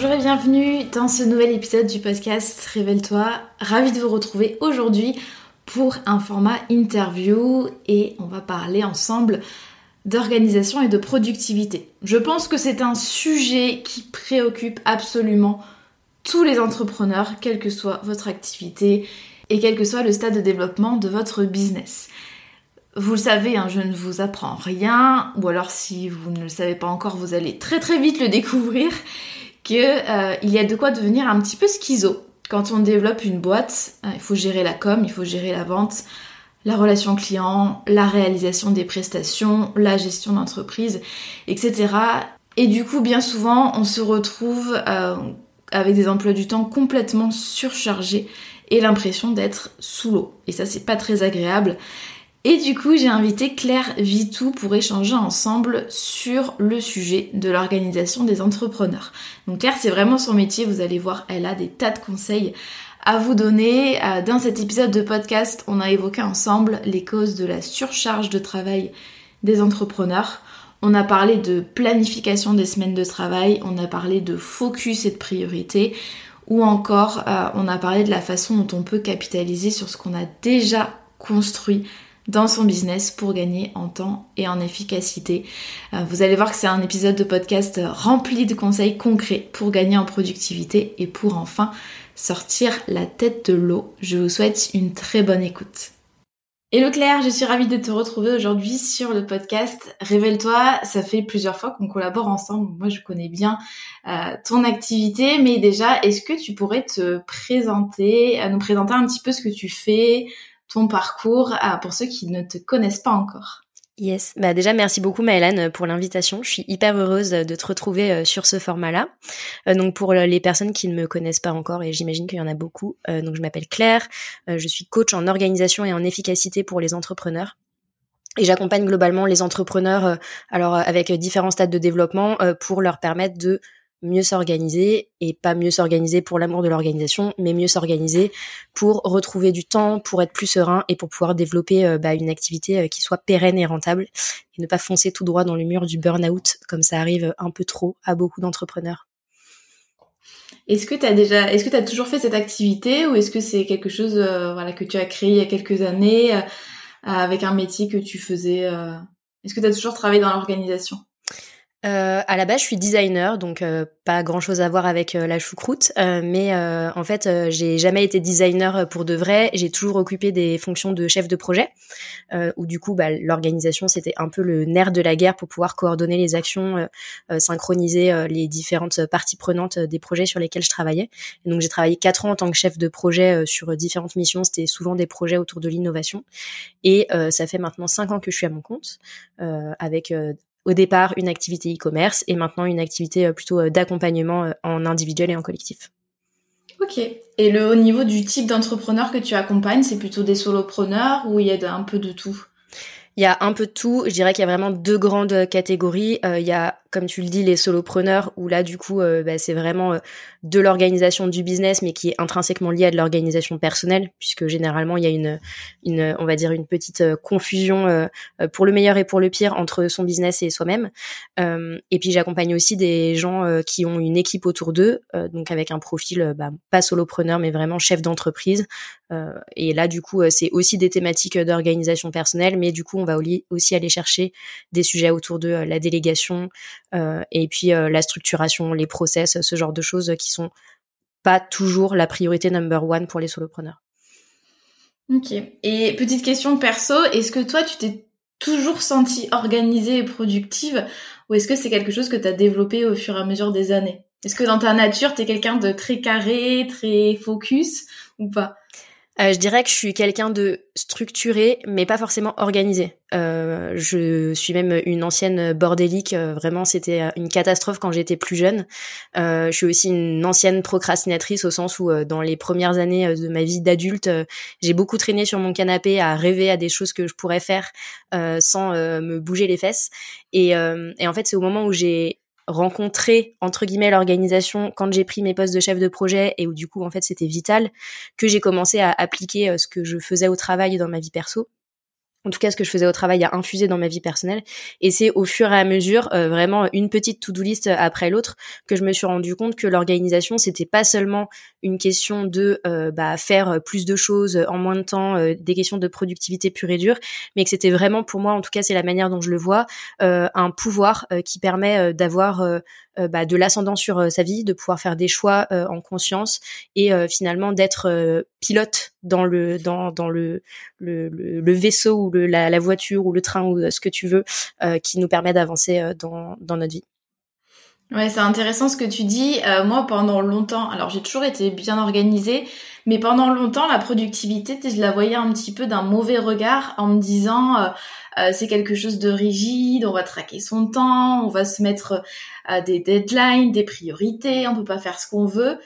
Bonjour et bienvenue dans ce nouvel épisode du podcast Révèle-toi. Ravi de vous retrouver aujourd'hui pour un format interview et on va parler ensemble d'organisation et de productivité. Je pense que c'est un sujet qui préoccupe absolument tous les entrepreneurs, quelle que soit votre activité et quel que soit le stade de développement de votre business. Vous le savez, hein, je ne vous apprends rien, ou alors si vous ne le savez pas encore, vous allez très très vite le découvrir qu'il euh, y a de quoi devenir un petit peu schizo. Quand on développe une boîte, euh, il faut gérer la com, il faut gérer la vente, la relation client, la réalisation des prestations, la gestion d'entreprise, etc. Et du coup, bien souvent, on se retrouve euh, avec des emplois du temps complètement surchargés et l'impression d'être sous l'eau. Et ça, c'est pas très agréable. Et du coup, j'ai invité Claire Vitou pour échanger ensemble sur le sujet de l'organisation des entrepreneurs. Donc Claire, c'est vraiment son métier, vous allez voir, elle a des tas de conseils à vous donner. Euh, dans cet épisode de podcast, on a évoqué ensemble les causes de la surcharge de travail des entrepreneurs. On a parlé de planification des semaines de travail, on a parlé de focus et de priorité, ou encore euh, on a parlé de la façon dont on peut capitaliser sur ce qu'on a déjà construit dans son business pour gagner en temps et en efficacité. Euh, vous allez voir que c'est un épisode de podcast rempli de conseils concrets pour gagner en productivité et pour enfin sortir la tête de l'eau. Je vous souhaite une très bonne écoute. Hello Claire, je suis ravie de te retrouver aujourd'hui sur le podcast Révèle-toi. Ça fait plusieurs fois qu'on collabore ensemble. Moi, je connais bien euh, ton activité, mais déjà, est-ce que tu pourrais te présenter, euh, nous présenter un petit peu ce que tu fais, ton parcours pour ceux qui ne te connaissent pas encore. Yes, bah déjà merci beaucoup Maëlane pour l'invitation. Je suis hyper heureuse de te retrouver euh, sur ce format-là. Euh, donc pour les personnes qui ne me connaissent pas encore et j'imagine qu'il y en a beaucoup, euh, donc je m'appelle Claire, je suis coach en organisation et en efficacité pour les entrepreneurs. Et j'accompagne globalement les entrepreneurs alors avec différents stades de développement pour leur permettre de mieux s'organiser et pas mieux s'organiser pour l'amour de l'organisation, mais mieux s'organiser pour retrouver du temps, pour être plus serein et pour pouvoir développer euh, bah, une activité euh, qui soit pérenne et rentable et ne pas foncer tout droit dans le mur du burn-out comme ça arrive un peu trop à beaucoup d'entrepreneurs. Est-ce que tu as déjà, est-ce que tu as toujours fait cette activité ou est-ce que c'est quelque chose euh, voilà, que tu as créé il y a quelques années avec un métier que tu faisais Est-ce que tu as toujours travaillé dans l'organisation? Euh, à la base, je suis designer, donc euh, pas grand chose à voir avec euh, la choucroute, euh, mais en fait, j'ai jamais été designer pour de vrai. J'ai toujours occupé des fonctions de chef de projet, où du coup, bah, l'organisation c'était un peu le nerf de la guerre pour pouvoir coordonner les actions, synchroniser les différentes parties prenantes des projets sur lesquels je travaillais. Donc, j'ai travaillé quatre ans en tant que chef de projet sur différentes missions. C'était souvent des projets autour de l'innovation, et ça fait maintenant cinq ans que je suis à mon compte, avec au départ une activité e-commerce et maintenant une activité euh, plutôt euh, d'accompagnement euh, en individuel et en collectif. Ok. Et le, au niveau du type d'entrepreneur que tu accompagnes, c'est plutôt des solopreneurs ou il y a un peu de tout? Il y a un peu de tout. Je dirais qu'il y a vraiment deux grandes catégories. il y a comme tu le dis, les solopreneurs, où là, du coup, euh, bah, c'est vraiment euh, de l'organisation du business, mais qui est intrinsèquement lié à de l'organisation personnelle, puisque généralement, il y a une, une on va dire, une petite euh, confusion pour le meilleur et pour le pire entre son business et soi-même. et puis, j'accompagne aussi des gens qui ont une équipe autour d'eux, donc avec un profil bah, pas solopreneur, mais vraiment chef d'entreprise. et là, du coup, c'est aussi des thématiques d'organisation personnelle, mais du coup, on va aussi aller chercher des sujets autour de la délégation, euh, et puis euh, la structuration, les process, ce genre de choses qui sont pas toujours la priorité number one pour les solopreneurs. Ok. Et petite question perso, est-ce que toi, tu t'es toujours sentie organisée et productive ou est-ce que c'est quelque chose que tu développé au fur et à mesure des années? Est-ce que dans ta nature, tu es quelqu'un de très carré, très focus ou pas? Euh, je dirais que je suis quelqu'un de structuré, mais pas forcément organisé. Euh, je suis même une ancienne bordélique. Euh, vraiment, c'était une catastrophe quand j'étais plus jeune. je suis aussi une ancienne procrastinatrice au sens où, dans les premières années de ma vie d'adulte, j'ai beaucoup traîné sur mon canapé à rêver à des choses que je pourrais faire sans me bouger les fesses. Et, et en fait, c'est au moment où j'ai rencontrer entre guillemets l'organisation quand j'ai pris mes postes de chef de projet et où du coup en fait c'était vital que j'ai commencé à appliquer euh, ce que je faisais au travail dans ma vie perso en tout cas ce que je faisais au travail a infusé dans ma vie personnelle. Et c'est au fur et à mesure euh, vraiment une petite to-do list après l'autre que je me suis rendu compte que l'organisation c'était pas seulement une question de euh, bah, faire plus de choses en moins de temps euh, des questions de productivité pure et dure mais que c'était vraiment pour moi en tout cas c'est la manière dont je le vois un pouvoir qui permet d'avoir bah, de l'ascendant sur sa vie de pouvoir faire des choix en conscience et finalement d'être pilote dans le dans dans le le, vaisseau ou le, la, la, voiture ou le train ou euh, ce que tu veux euh, qui nous permet d'avancer euh, dans dans notre vie. Ouais, c'est intéressant ce que tu dis. moi, pendant longtemps, alors j'ai toujours été bien organisée, mais pendant longtemps, la productivité, je la voyais un petit peu d'un mauvais regard en me disant c'est quelque chose de rigide, on va traquer son temps, on va se mettre des deadlines, des priorités, on peut pas faire ce qu'on veut.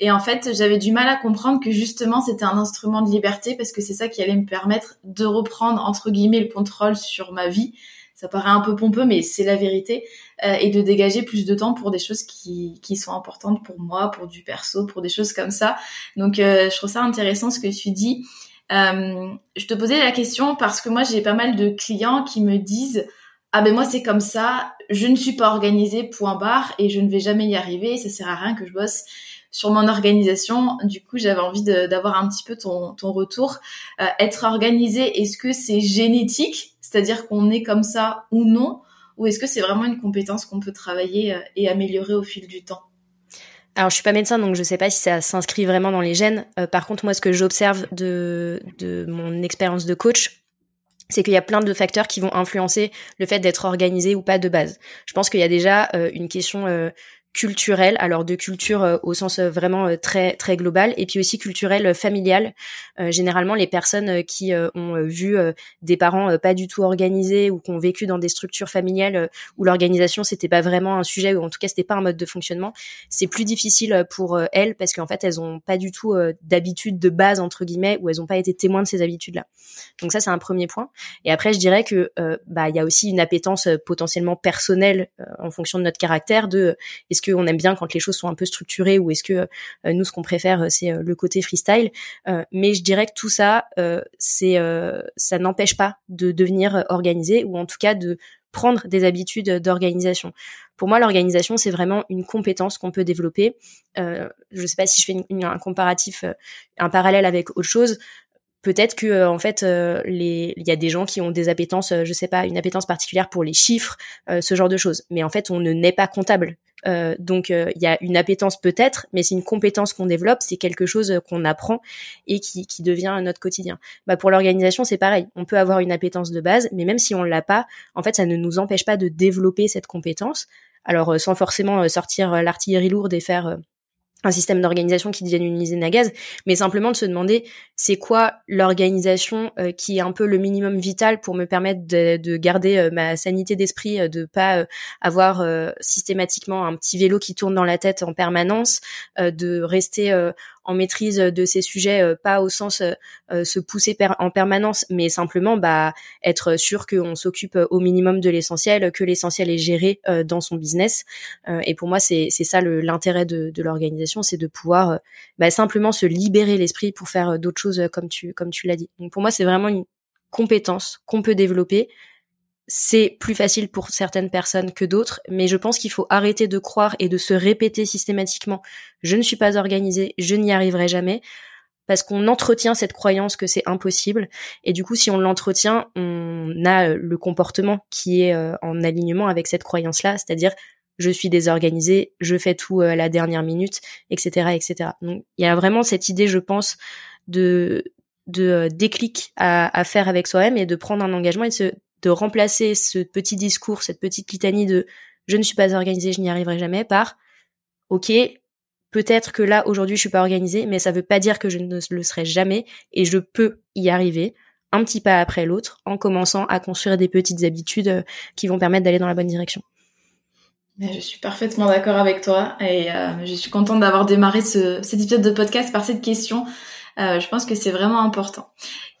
Et en fait, j'avais du mal à comprendre que justement, c'était un instrument de liberté parce que c'est ça qui allait me permettre de reprendre, entre guillemets, le contrôle sur ma vie. Ça paraît un peu pompeux, mais c'est la vérité. Euh, et de dégager plus de temps pour des choses qui, qui sont importantes pour moi, pour du perso, pour des choses comme ça. Donc, euh, je trouve ça intéressant ce que tu dis. Euh, je te posais la question parce que moi, j'ai pas mal de clients qui me disent ah ben moi c'est comme ça, je ne suis pas organisée, point barre, et je ne vais jamais y arriver, ça sert à rien que je bosse sur mon organisation. Du coup, j'avais envie d'avoir un petit peu ton, ton retour. Euh, être organisé, est-ce que c'est génétique, c'est-à-dire qu'on est comme ça ou non, ou est-ce que c'est vraiment une compétence qu'on peut travailler euh, et améliorer au fil du temps? Alors, je suis pas médecin, donc je sais pas si ça s'inscrit vraiment dans les gènes. Euh, par contre, moi, ce que j'observe de, de mon expérience de coach, c'est qu'il y a plein de facteurs qui vont influencer le fait d'être organisé ou pas de base. Je pense qu'il y a déjà une question culturelle, alors de culture euh, au sens euh, vraiment euh, très très global, et puis aussi culturelle familiale. généralement, les personnes qui ont vu des parents pas du tout organisés ou qui ont vécu dans des structures familiales où l'organisation c'était pas vraiment un sujet ou en tout cas c'était pas un mode de fonctionnement, c'est plus difficile pour elles parce qu'en fait elles ont pas du tout d'habitude de base entre guillemets ou elles ont pas été témoins de ces habitudes-là. Donc ça c'est un premier point. Et après je dirais que bah il y a aussi une appétence potentiellement personnelle en fonction de notre caractère de est-ce qu'on aime bien quand les choses sont un peu structurées ou est-ce que euh, nous ce qu'on préfère euh, c'est euh, le côté freestyle mais je dirais que tout ça ça n'empêche pas de devenir organisé ou en tout cas de prendre des habitudes d'organisation. Pour moi, l'organisation, c'est vraiment une compétence qu'on peut développer. Je ne sais pas si je fais un comparatif, un parallèle avec autre chose peut-être que en fait il y a des gens qui ont des appétences je sais pas une appétence particulière pour les chiffres ce genre de choses mais en fait on ne naît pas comptable donc il y a une appétence peut-être mais c'est une compétence qu'on développe c'est quelque chose qu'on apprend et qui, qui devient notre quotidien. Bah pour l'organisation c'est pareil. On peut avoir une appétence de base mais même si on l'a pas en fait ça ne nous empêche pas de développer cette compétence. Alors sans forcément sortir l'artillerie lourde et faire un système d'organisation qui devienne une usine à gaz, mais simplement de se demander c'est quoi l'organisation euh, qui est un peu le minimum vital pour me permettre de, garder euh, ma sanité d'esprit, euh, de pas avoir systématiquement un petit vélo qui tourne dans la tête en permanence, de rester maîtrise de ces sujets, pas au sens se pousser en permanence, mais simplement bah être sûr qu'on s'occupe au minimum de l'essentiel, que l'essentiel est géré dans son business. et pour moi, c'est ça l'intérêt de, de l'organisation, c'est de pouvoir bah, simplement se libérer l'esprit pour faire d'autres choses comme tu comme tu l'as dit. Donc pour moi, c'est vraiment une compétence qu'on peut développer c'est plus facile pour certaines personnes que d'autres, mais je pense qu'il faut arrêter de croire et de se répéter systématiquement je ne suis pas organisée, je n'y arriverai jamais, parce qu'on entretient cette croyance que c'est impossible, et du coup si on l'entretient, on a le comportement qui est euh, en alignement avec cette croyance-là, c'est-à-dire je suis désorganisée, je fais tout euh, à la dernière minute, etc., etc. Donc il y a vraiment cette idée, je pense, de de euh, déclic à, à faire avec soi-même et de prendre un engagement et de se de remplacer ce petit discours, cette petite litanie de je ne suis pas organisée, je n'y arriverai jamais par OK, peut-être que là aujourd'hui je suis pas organisée, mais ça veut pas dire que je ne le serai jamais et je peux y arriver un petit pas après l'autre en commençant à construire des petites habitudes euh, qui vont permettre d'aller dans la bonne direction. Je suis parfaitement d'accord avec toi et euh, je suis contente d'avoir démarré ce, cet épisode de podcast par cette question. Euh, je pense que c'est vraiment important.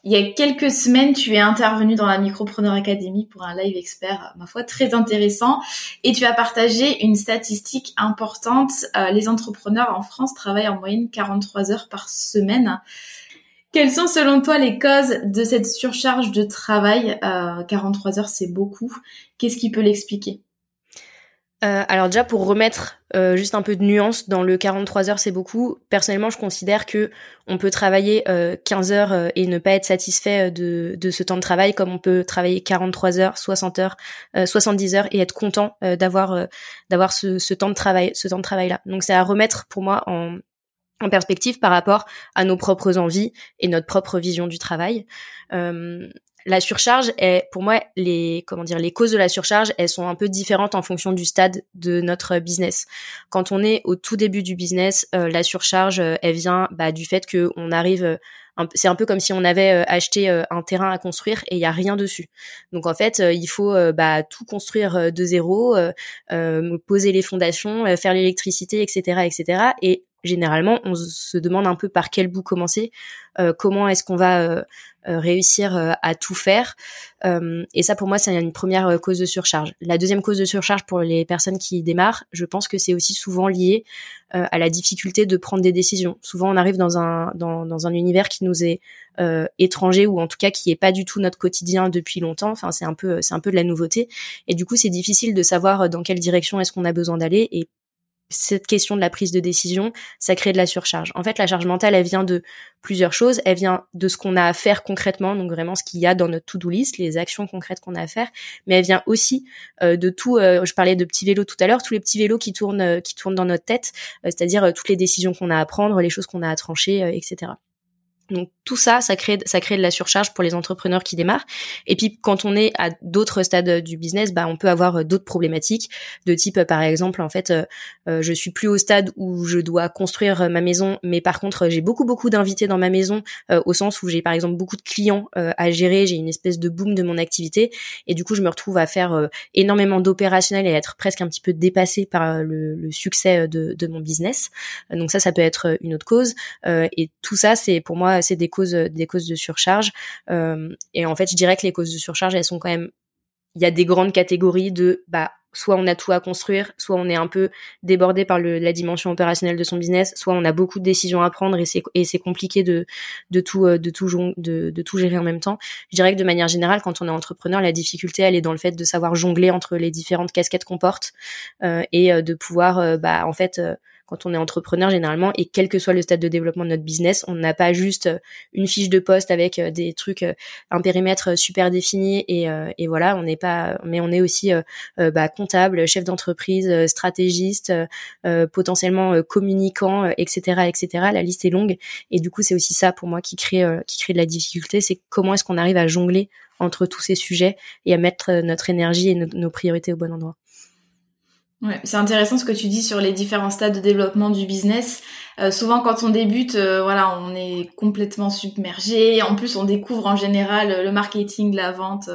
Il y a quelques semaines, tu es intervenu dans la Micropreneur Academy pour un live expert, ma foi, très intéressant. Et tu as partagé une statistique importante. Euh, les entrepreneurs en France travaillent en moyenne 43 heures par semaine. Quelles sont selon toi les causes de cette surcharge de travail? Euh, 43 heures, c'est beaucoup. Qu'est-ce qui peut l'expliquer? Euh, alors déjà pour remettre euh, juste un peu de nuance dans le 43 heures c'est beaucoup. Personnellement je considère que on peut travailler 15 euh, heures et ne pas être satisfait de, ce temps de travail comme on peut travailler 43 heures, 60 heures, 70 heures et être content d'avoir d'avoir ce, temps de travail ce temps de travail là. Donc c'est à remettre pour moi en perspective par rapport à nos propres envies et notre propre vision du travail. La surcharge est, pour moi, les comment dire, les causes de la surcharge, elles sont un peu différentes en fonction du stade de notre business. Quand on est au tout début du business, euh, la surcharge, euh, elle vient bah, du fait que on arrive. Euh, c'est un peu comme si on avait acheté un terrain à construire et il y a rien dessus. Donc en fait, il faut bah, tout construire de zéro, poser les fondations, faire l'électricité, etc., etc. Et généralement, on se demande un peu par quel bout commencer, comment est-ce qu'on va euh, réussir euh, à tout faire. Euh, et ça, pour moi, c'est une première cause de surcharge. La deuxième cause de surcharge pour les personnes qui démarrent, je pense que c'est aussi souvent lié à la difficulté de prendre des décisions. Souvent, on arrive dans un dans, dans un univers qui nous est étranger ou en tout cas qui est pas du tout notre quotidien depuis longtemps. Enfin, c'est un peu c'est un peu de la nouveauté. Et du coup, c'est difficile de savoir dans quelle direction est-ce qu'on a besoin d'aller. Et cette question de la prise de décision, ça crée de la surcharge. En fait, la charge mentale, elle vient de plusieurs choses. Elle vient de ce qu'on a à faire concrètement, donc vraiment ce qu'il y a dans notre to-do list, les actions concrètes qu'on a à faire. Mais elle vient aussi euh, de tout. Euh, je parlais de petits vélos tout à l'heure, tous les petits vélos qui tournent, euh, qui tournent dans notre tête, c'est-à-dire toutes les décisions qu'on a à prendre, les choses qu'on a à trancher, etc. Donc tout ça, ça crée, ça crée de la surcharge pour les entrepreneurs qui démarrent. Et puis quand on est à d'autres stades du business, bah on peut avoir euh, d'autres problématiques de type, euh, par exemple, en fait, euh, je suis plus au stade où je dois construire ma maison, mais par contre j'ai beaucoup beaucoup d'invités dans ma maison, au sens où j'ai par exemple beaucoup de clients à gérer, j'ai une espèce de boom de mon activité, et du coup je me retrouve à faire énormément d'opérationnel et à être presque un petit peu dépassée par le, le succès de, de, mon business. Donc ça, ça peut être une autre cause. et tout ça, c'est pour moi c'est des causes, des causes de surcharge. Euh, et en fait, je dirais que les causes de surcharge, elles sont quand même, il y a des grandes catégories de, bah, soit on a tout à construire, soit on est un peu débordé par la dimension opérationnelle de son business, soit on a beaucoup de décisions à prendre et c'est et c'est compliqué de de tout euh, de tout de, tout gérer en même temps. Je dirais que de manière générale, quand on est entrepreneur, la difficulté elle est dans le fait de savoir jongler entre les différentes casquettes qu'on porte euh, et de pouvoir bah en fait quand on est entrepreneur généralement et quel que soit le stade de développement de notre business, on n'a pas juste euh, une fiche de poste avec euh, des trucs, euh, un périmètre super défini et, voilà, on n'est pas, mais on est aussi bah, comptable, chef d'entreprise, stratégiste, potentiellement communicant, etc., etc. La liste est longue et du coup c'est aussi ça pour moi qui crée qui crée de la difficulté, c'est comment est-ce qu'on arrive à jongler entre tous ces sujets et à mettre notre énergie et nos priorités au bon endroit. C'est intéressant ce que tu dis sur les différents stades de développement du business. Euh, souvent, quand on débute, euh, voilà, on est complètement submergé. En plus, on découvre en général le marketing, la vente,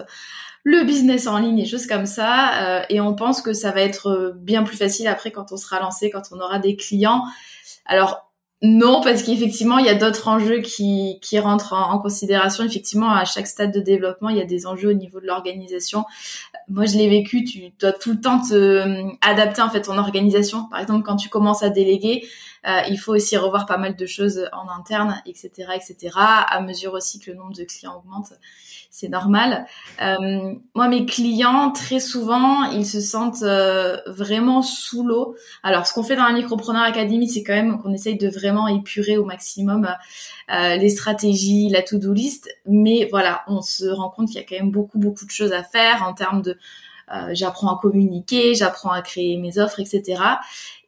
le business en ligne et choses comme ça. Euh, et on pense que ça va être bien plus facile après quand on sera lancé, quand on aura des clients. Alors, non, parce qu'effectivement, il y a d'autres enjeux qui, qui rentrent en, considération. Effectivement, à chaque stade de développement, il y a des enjeux au niveau de l'organisation. Moi, je l'ai vécu, tu dois tout le temps te euh, adapter en fait ton organisation. Par exemple, quand tu commences à déléguer, euh, il faut aussi revoir pas mal de choses en interne, etc., etc. À mesure aussi que le nombre de clients augmente, c'est normal. Euh, moi, mes clients, très souvent, ils se sentent euh, vraiment sous l'eau. Alors, ce qu'on fait dans la Micropreneur Academy, c'est quand même qu'on essaye de vraiment épurer au maximum euh, les stratégies, la to-do list. Mais voilà, on se rend compte qu'il y a quand même beaucoup, beaucoup de choses à faire en termes de j'apprends à communiquer, j'apprends à créer mes offres, etc.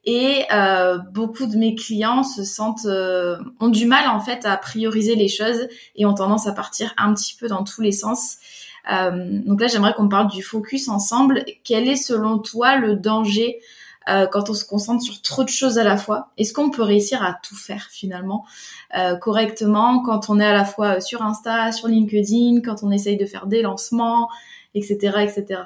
Et euh, beaucoup de mes clients se sentent euh, ont du mal en fait à prioriser les choses et ont tendance à partir un petit peu dans tous les sens. Euh, donc là, j'aimerais qu'on parle du focus ensemble. Quel est selon toi le danger quand on se concentre sur trop de choses à la fois? Est-ce qu'on peut réussir à tout faire finalement correctement quand on est à la fois sur Insta, sur LinkedIn, quand on essaye de faire des lancements, etc., etc.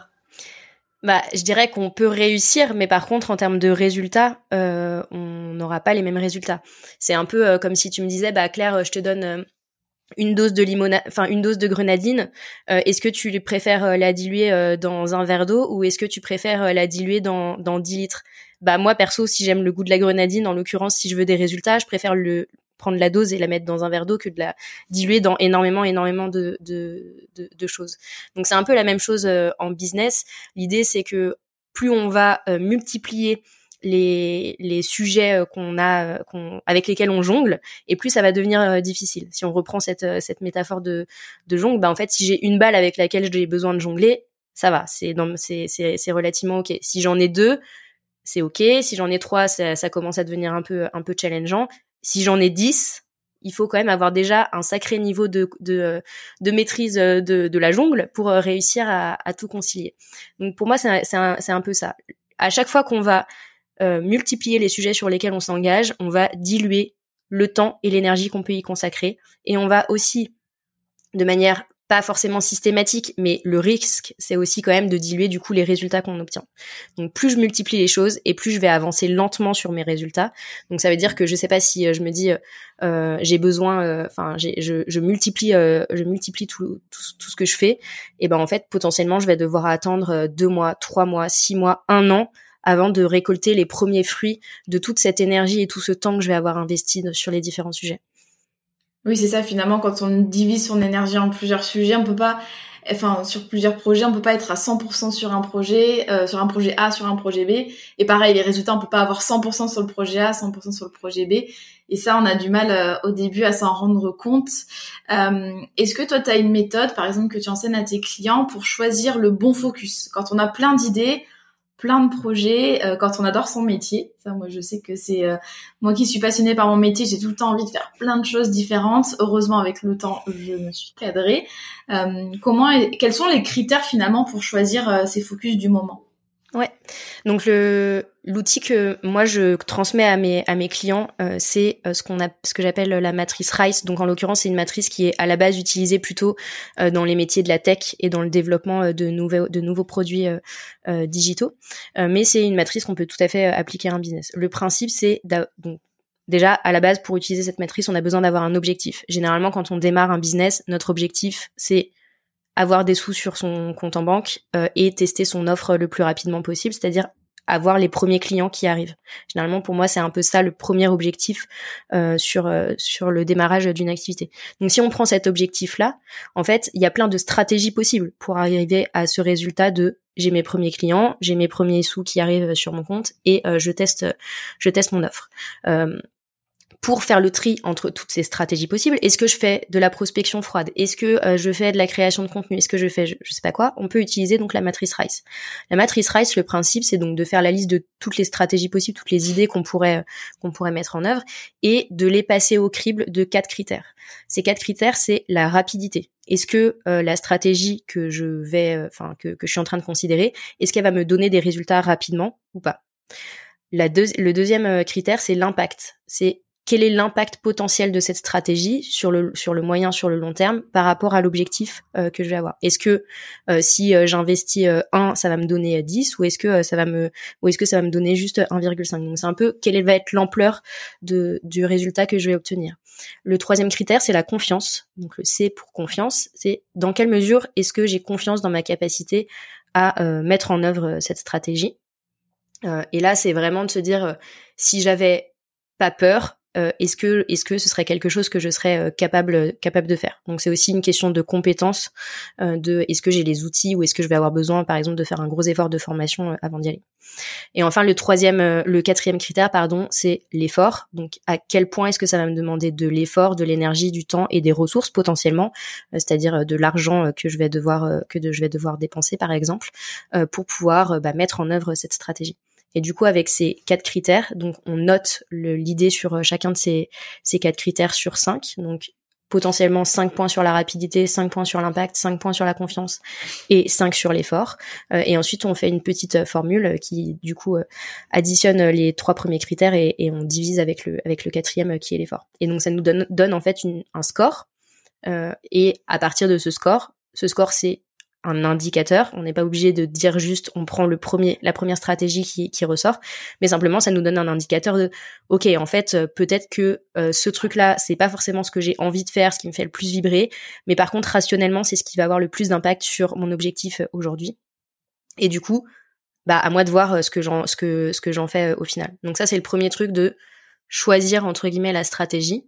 Bah, je dirais qu'on peut réussir, mais par contre, en termes de résultats, euh, on n'aura pas les mêmes résultats. C'est un peu euh, comme si tu me disais, bah Claire, je te donne euh, une dose de limonade, enfin une dose de grenadine. est-ce que tu préfères la diluer dans un verre d'eau ou est-ce que tu préfères la diluer dans dans 10 litres? Bah moi perso, si j'aime le goût de la grenadine, en l'occurrence, si je veux des résultats, je préfère le prendre la dose et la mettre dans un verre d'eau que de la diluer dans énormément, énormément de, choses. Donc c'est un peu la même chose euh, en business. L'idée c'est que plus on va euh, multiplier les, les sujets euh, qu'on a avec lesquels on jongle et plus ça va devenir difficile. Si on reprend cette, cette métaphore de, de jongle, bah en fait si j'ai une balle avec laquelle j'ai besoin de jongler, ça va, c'est, c'est relativement ok. Si j'en ai deux, c'est ok. Si j'en ai trois, ça, ça, commence à devenir un peu un peu challengeant si j'en ai 10, il faut quand même avoir déjà un sacré niveau de, de, de maîtrise euh, de, la jungle pour euh, réussir à, tout concilier. Donc pour moi, c'est un, un, un, peu ça. À chaque fois qu'on va euh, multiplier les sujets sur lesquels on s'engage, on va diluer le temps et l'énergie qu'on peut y consacrer. Et on va aussi, de manière pas forcément systématique, mais le risque, c'est aussi quand même de diluer du coup les résultats qu'on obtient. Donc plus je multiplie les choses et plus je vais avancer lentement sur mes résultats. Donc ça veut dire que je sais pas si euh, je me dis euh, j'ai besoin, euh, enfin je, je, multiplie, je multiplie tout, tout, tout, ce que je fais, et ben en fait potentiellement je vais devoir attendre deux mois, trois mois, six mois, un an avant de récolter les premiers fruits de toute cette énergie et tout ce temps que je vais avoir investi sur les différents sujets. Oui, c'est ça. Finalement, quand on divise son énergie en plusieurs sujets, on peut pas, enfin, sur plusieurs projets, on peut pas être à 100% sur un projet, euh, sur un projet A, sur un projet B. Et pareil, les résultats, on peut pas avoir 100% sur le projet A, 100% sur le projet B. Et ça, on a du mal euh, au début à s'en rendre compte. Euh, Est-ce que toi, tu as une méthode, par exemple, que tu enseignes à tes clients pour choisir le bon focus? Quand on a plein d'idées, plein de projets euh, quand on adore son métier. Ça, moi, je sais que c'est euh, moi qui suis passionnée par mon métier, j'ai tout le temps envie de faire plein de choses différentes. Heureusement, avec le temps, je me suis cadrée. Euh, comment, quels sont les critères finalement pour choisir ces focus du moment? Ouais. Donc le l'outil que moi je transmets à mes à mes clients, euh, c'est euh, ce qu'on a ce que j'appelle la matrice Rice. Donc en l'occurrence, c'est une matrice qui est à la base utilisée plutôt euh, dans les métiers de la tech et dans le développement de nouveaux de nouveaux produits digitaux. mais c'est une matrice qu'on peut tout à fait appliquer à un business. Le principe, c'est donc Déjà, à la base, pour utiliser cette matrice, on a besoin d'avoir un objectif. Généralement, quand on démarre un business, notre objectif, c'est avoir des sous sur son compte en banque euh, et tester son offre le plus rapidement possible, c'est-à-dire avoir les premiers clients qui arrivent. Généralement, pour moi, c'est un peu ça le premier objectif euh, sur euh, sur le démarrage d'une activité. Donc, si on prend cet objectif-là, en fait, il y a plein de stratégies possibles pour arriver à ce résultat de j'ai mes premiers clients, j'ai mes premiers sous qui arrivent sur mon compte et je teste je teste mon offre pour faire le tri entre toutes ces stratégies possibles. Est-ce que je fais de la prospection froide? Est-ce que euh, je fais de la création de contenu? Est-ce que je fais je, sais pas quoi? On peut utiliser donc la matrice Rice. La matrice Rice, le principe, c'est donc de faire la liste de toutes les stratégies possibles, toutes les idées qu'on pourrait euh, qu'on pourrait mettre en œuvre et de les passer au crible de quatre critères. Ces quatre critères, c'est la rapidité. Est-ce que euh, la stratégie que je vais, enfin que, que je suis en train de considérer, est-ce qu'elle va me donner des résultats rapidement ou pas? La le deuxième critère, c'est l'impact. C'est quel est l'impact potentiel de cette stratégie sur le sur le moyen sur le long terme par rapport à l'objectif euh, que je vais avoir? Est-ce que euh, si euh, j'investis 1, ça va me donner 10 ou est-ce que ça va me ou est-ce que ça va me donner juste 1,5 Donc c'est un peu quelle va être l'ampleur du résultat que je vais obtenir. Le troisième critère, c'est la confiance. Donc le C pour confiance, c'est dans quelle mesure est-ce que j'ai confiance dans ma capacité à mettre en œuvre cette stratégie? et là, c'est vraiment de se dire si j'avais pas peur, euh, est-ce que est-ce que ce serait quelque chose que je serais euh, capable capable de faire? Donc c'est aussi une question de compétence euh, de est-ce que j'ai les outils ou est-ce que je vais avoir besoin par exemple de faire un gros effort de formation avant d'y aller. Et enfin le troisième le quatrième critère pardon c'est l'effort. Donc à quel point est-ce que ça va me demander de l'effort de l'énergie du temps et des ressources potentiellement? C'est-à-dire de l'argent que je vais devoir que je vais devoir dépenser par exemple pour pouvoir bah, mettre en œuvre cette stratégie et du coup, avec ces quatre critères, donc on note l'idée sur euh, chacun de ces, ces quatre critères sur cinq. Donc potentiellement 5 points sur la rapidité, 5 points sur l'impact, 5 points sur la confiance et 5 sur l'effort. Euh, et ensuite, on fait une petite euh, formule qui, du coup, additionne les trois premiers critères et, on divise avec le, avec le quatrième qui est l'effort. Et donc, ça nous donne, donne en fait un score. Euh, et à partir de ce score, ce score, c'est un indicateur. On n'est pas obligé de dire juste on prend le premier, la première stratégie qui, ressort, mais simplement ça nous donne un indicateur de ok en fait euh, peut-être que euh, ce truc là c'est pas forcément ce que j'ai envie de faire, ce qui me fait le plus vibrer, mais par contre rationnellement c'est ce qui va avoir le plus d'impact sur mon objectif euh, aujourd'hui. Et du coup bah à moi de voir ce que j'en ce que ce que j'en fais au final. Donc ça c'est le premier truc de choisir entre guillemets la stratégie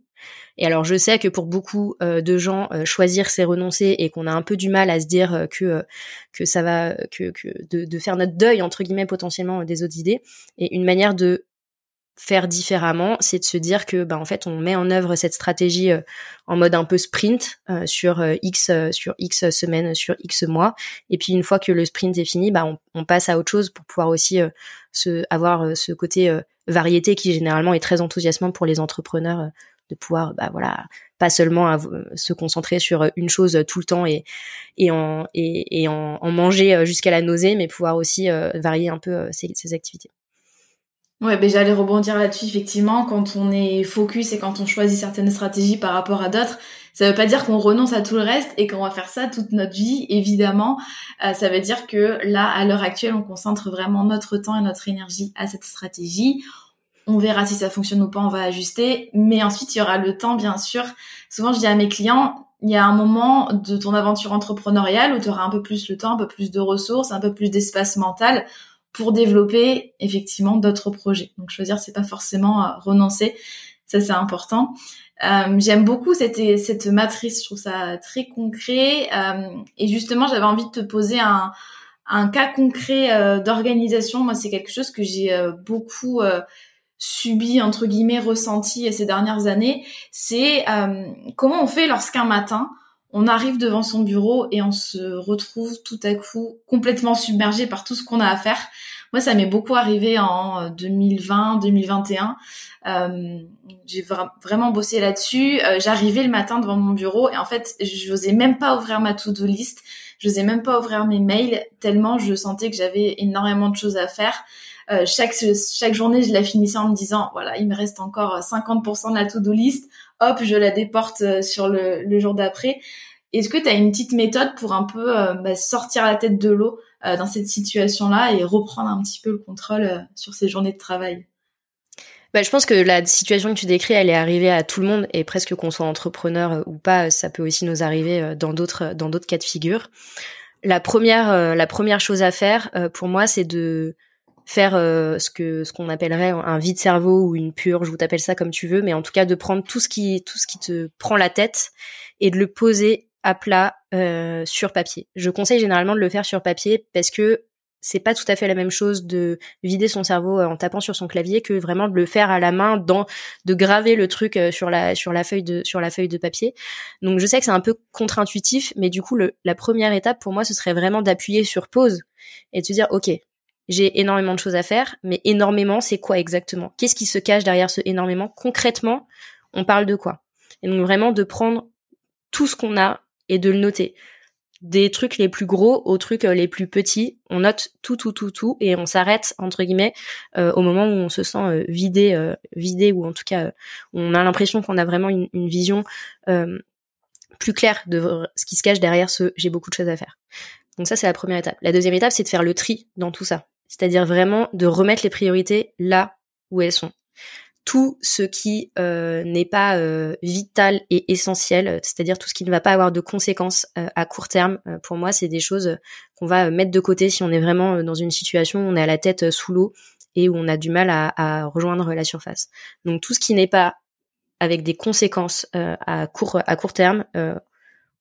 et alors je sais que pour beaucoup euh, de gens, euh, choisir c'est renoncer et qu'on a un peu du mal à se dire euh, que que ça va que, de, faire notre deuil entre guillemets potentiellement des autres idées. Et une manière de faire différemment, c'est de se dire que bah en fait on met en œuvre cette stratégie en mode un peu sprint sur x sur x semaines, sur x mois, et puis une fois que le sprint est fini, bah on, on passe à autre chose pour pouvoir aussi se avoir ce côté variété qui généralement est très enthousiasmant pour les entrepreneurs de pouvoir bah voilà pas seulement se concentrer sur une chose tout le temps et et en et, en, manger euh, jusqu'à la nausée mais pouvoir aussi euh, varier un peu euh, ses, activités Ouais, ben j'allais rebondir là-dessus effectivement. Quand on est focus et quand on choisit certaines stratégies par rapport à d'autres, ça veut pas dire qu'on renonce à tout le reste et qu'on va faire ça toute notre vie. Évidemment, ça veut dire que là, à l'heure actuelle, on concentre vraiment notre temps et notre énergie à cette stratégie on verra si ça fonctionne ou pas, on va ajuster. Mais ensuite, il y aura le temps, bien sûr. Souvent, je dis à mes clients, il y a un moment de ton aventure entrepreneuriale où tu auras un peu plus le temps, un peu plus de ressources, un peu plus d'espace mental pour développer effectivement d'autres projets. Donc choisir, c'est pas forcément euh, renoncer. Ça, c'est important. Euh, J'aime beaucoup cette, matrice, je trouve ça très concret. Euh, et justement, j'avais envie de te poser un, cas concret d'organisation. Moi, c'est quelque chose que j'ai beaucoup subi entre guillemets ressenti ces dernières années, c'est euh, comment on fait lorsqu'un matin on arrive devant son bureau et on se retrouve tout à coup complètement submergé par tout ce qu'on a à faire. Moi, ça m'est beaucoup arrivé en 2020, 2021. Euh, j'ai vraiment bossé là-dessus. Euh, j'arrivais le matin devant mon bureau et en fait, je n'osais même pas ouvrir ma to-do list. Je n'osais même pas ouvrir mes mails tellement je sentais que j'avais énormément de choses à faire. Euh, chaque chaque journée, je la finissais en me disant voilà, il me reste encore 50% de la to-do list. Hop, je la déporte euh, sur le, le jour d'après. Est-ce que tu as une petite méthode pour un peu euh, bah, sortir la tête de l'eau dans cette situation-là et reprendre un petit peu le contrôle sur ces journées de travail? Bah, je pense que la situation que tu décris, elle est arrivée à tout le monde et presque qu'on soit entrepreneur ou pas, ça peut aussi nous arriver dans d'autres dans d'autres cas de figure. La première la première chose à faire pour moi, c'est de faire euh, ce que ce qu'on appellerait un vide cerveau ou une purge ou t'appelles ça comme tu veux mais en tout cas de prendre tout ce qui tout ce qui te prend la tête et de le poser à plat euh, sur papier. Je conseille généralement de le faire sur papier parce que c'est pas tout à fait la même chose de vider son cerveau euh, en tapant sur son clavier que vraiment de le faire à la main dans de graver le truc sur la sur la feuille de sur la feuille de papier. Donc je sais que c'est un peu contre-intuitif mais du coup le, la première étape pour moi ce serait vraiment d'appuyer sur pause et de se dire OK, j'ai énormément de choses à faire, mais énormément, c'est quoi exactement? Qu'est-ce qui se cache derrière ce énormément? Concrètement, on parle de quoi? Et donc vraiment de prendre tout ce qu'on a et de le noter. des trucs les plus gros aux trucs les plus petits. On note tout, tout, tout, tout, et on s'arrête entre guillemets au moment où on se sent vidé, vidé, ou en tout cas on a l'impression qu'on a vraiment une, une vision plus claire de ce qui se cache derrière ce j'ai beaucoup de choses à faire. Donc ça c'est la première étape. La deuxième étape c'est de faire le tri dans tout ça, c'est-à-dire vraiment de remettre les priorités là où elles sont tout ce qui euh, n'est pas euh, vital et essentiel, c'est-à-dire tout ce qui ne va pas avoir de conséquences euh, à court terme. pour moi, c'est des choses qu'on va mettre de côté si on est vraiment dans une situation où on est à la tête sous l'eau et où on a du mal à, à, rejoindre la surface. Donc tout ce qui n'est pas avec des conséquences à court à court terme,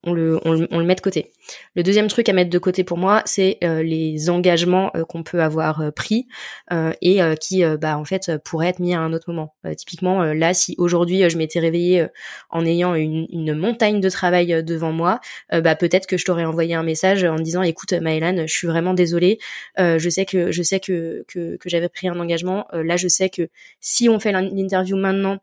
on le, on le, met de côté. Le deuxième truc à mettre de côté pour moi, c'est euh, les engagements euh, qu'on peut avoir euh, pris et qui, bah, en fait, pourraient être mis à un autre moment. typiquement, là, si aujourd'hui je m'étais réveillée en ayant une, montagne de travail devant moi, bah, peut-être que je t'aurais envoyé un message en disant, écoute, Maëlan, je suis vraiment désolée. je sais que je sais que, que j'avais pris un engagement. là, je sais que si on fait l'interview maintenant,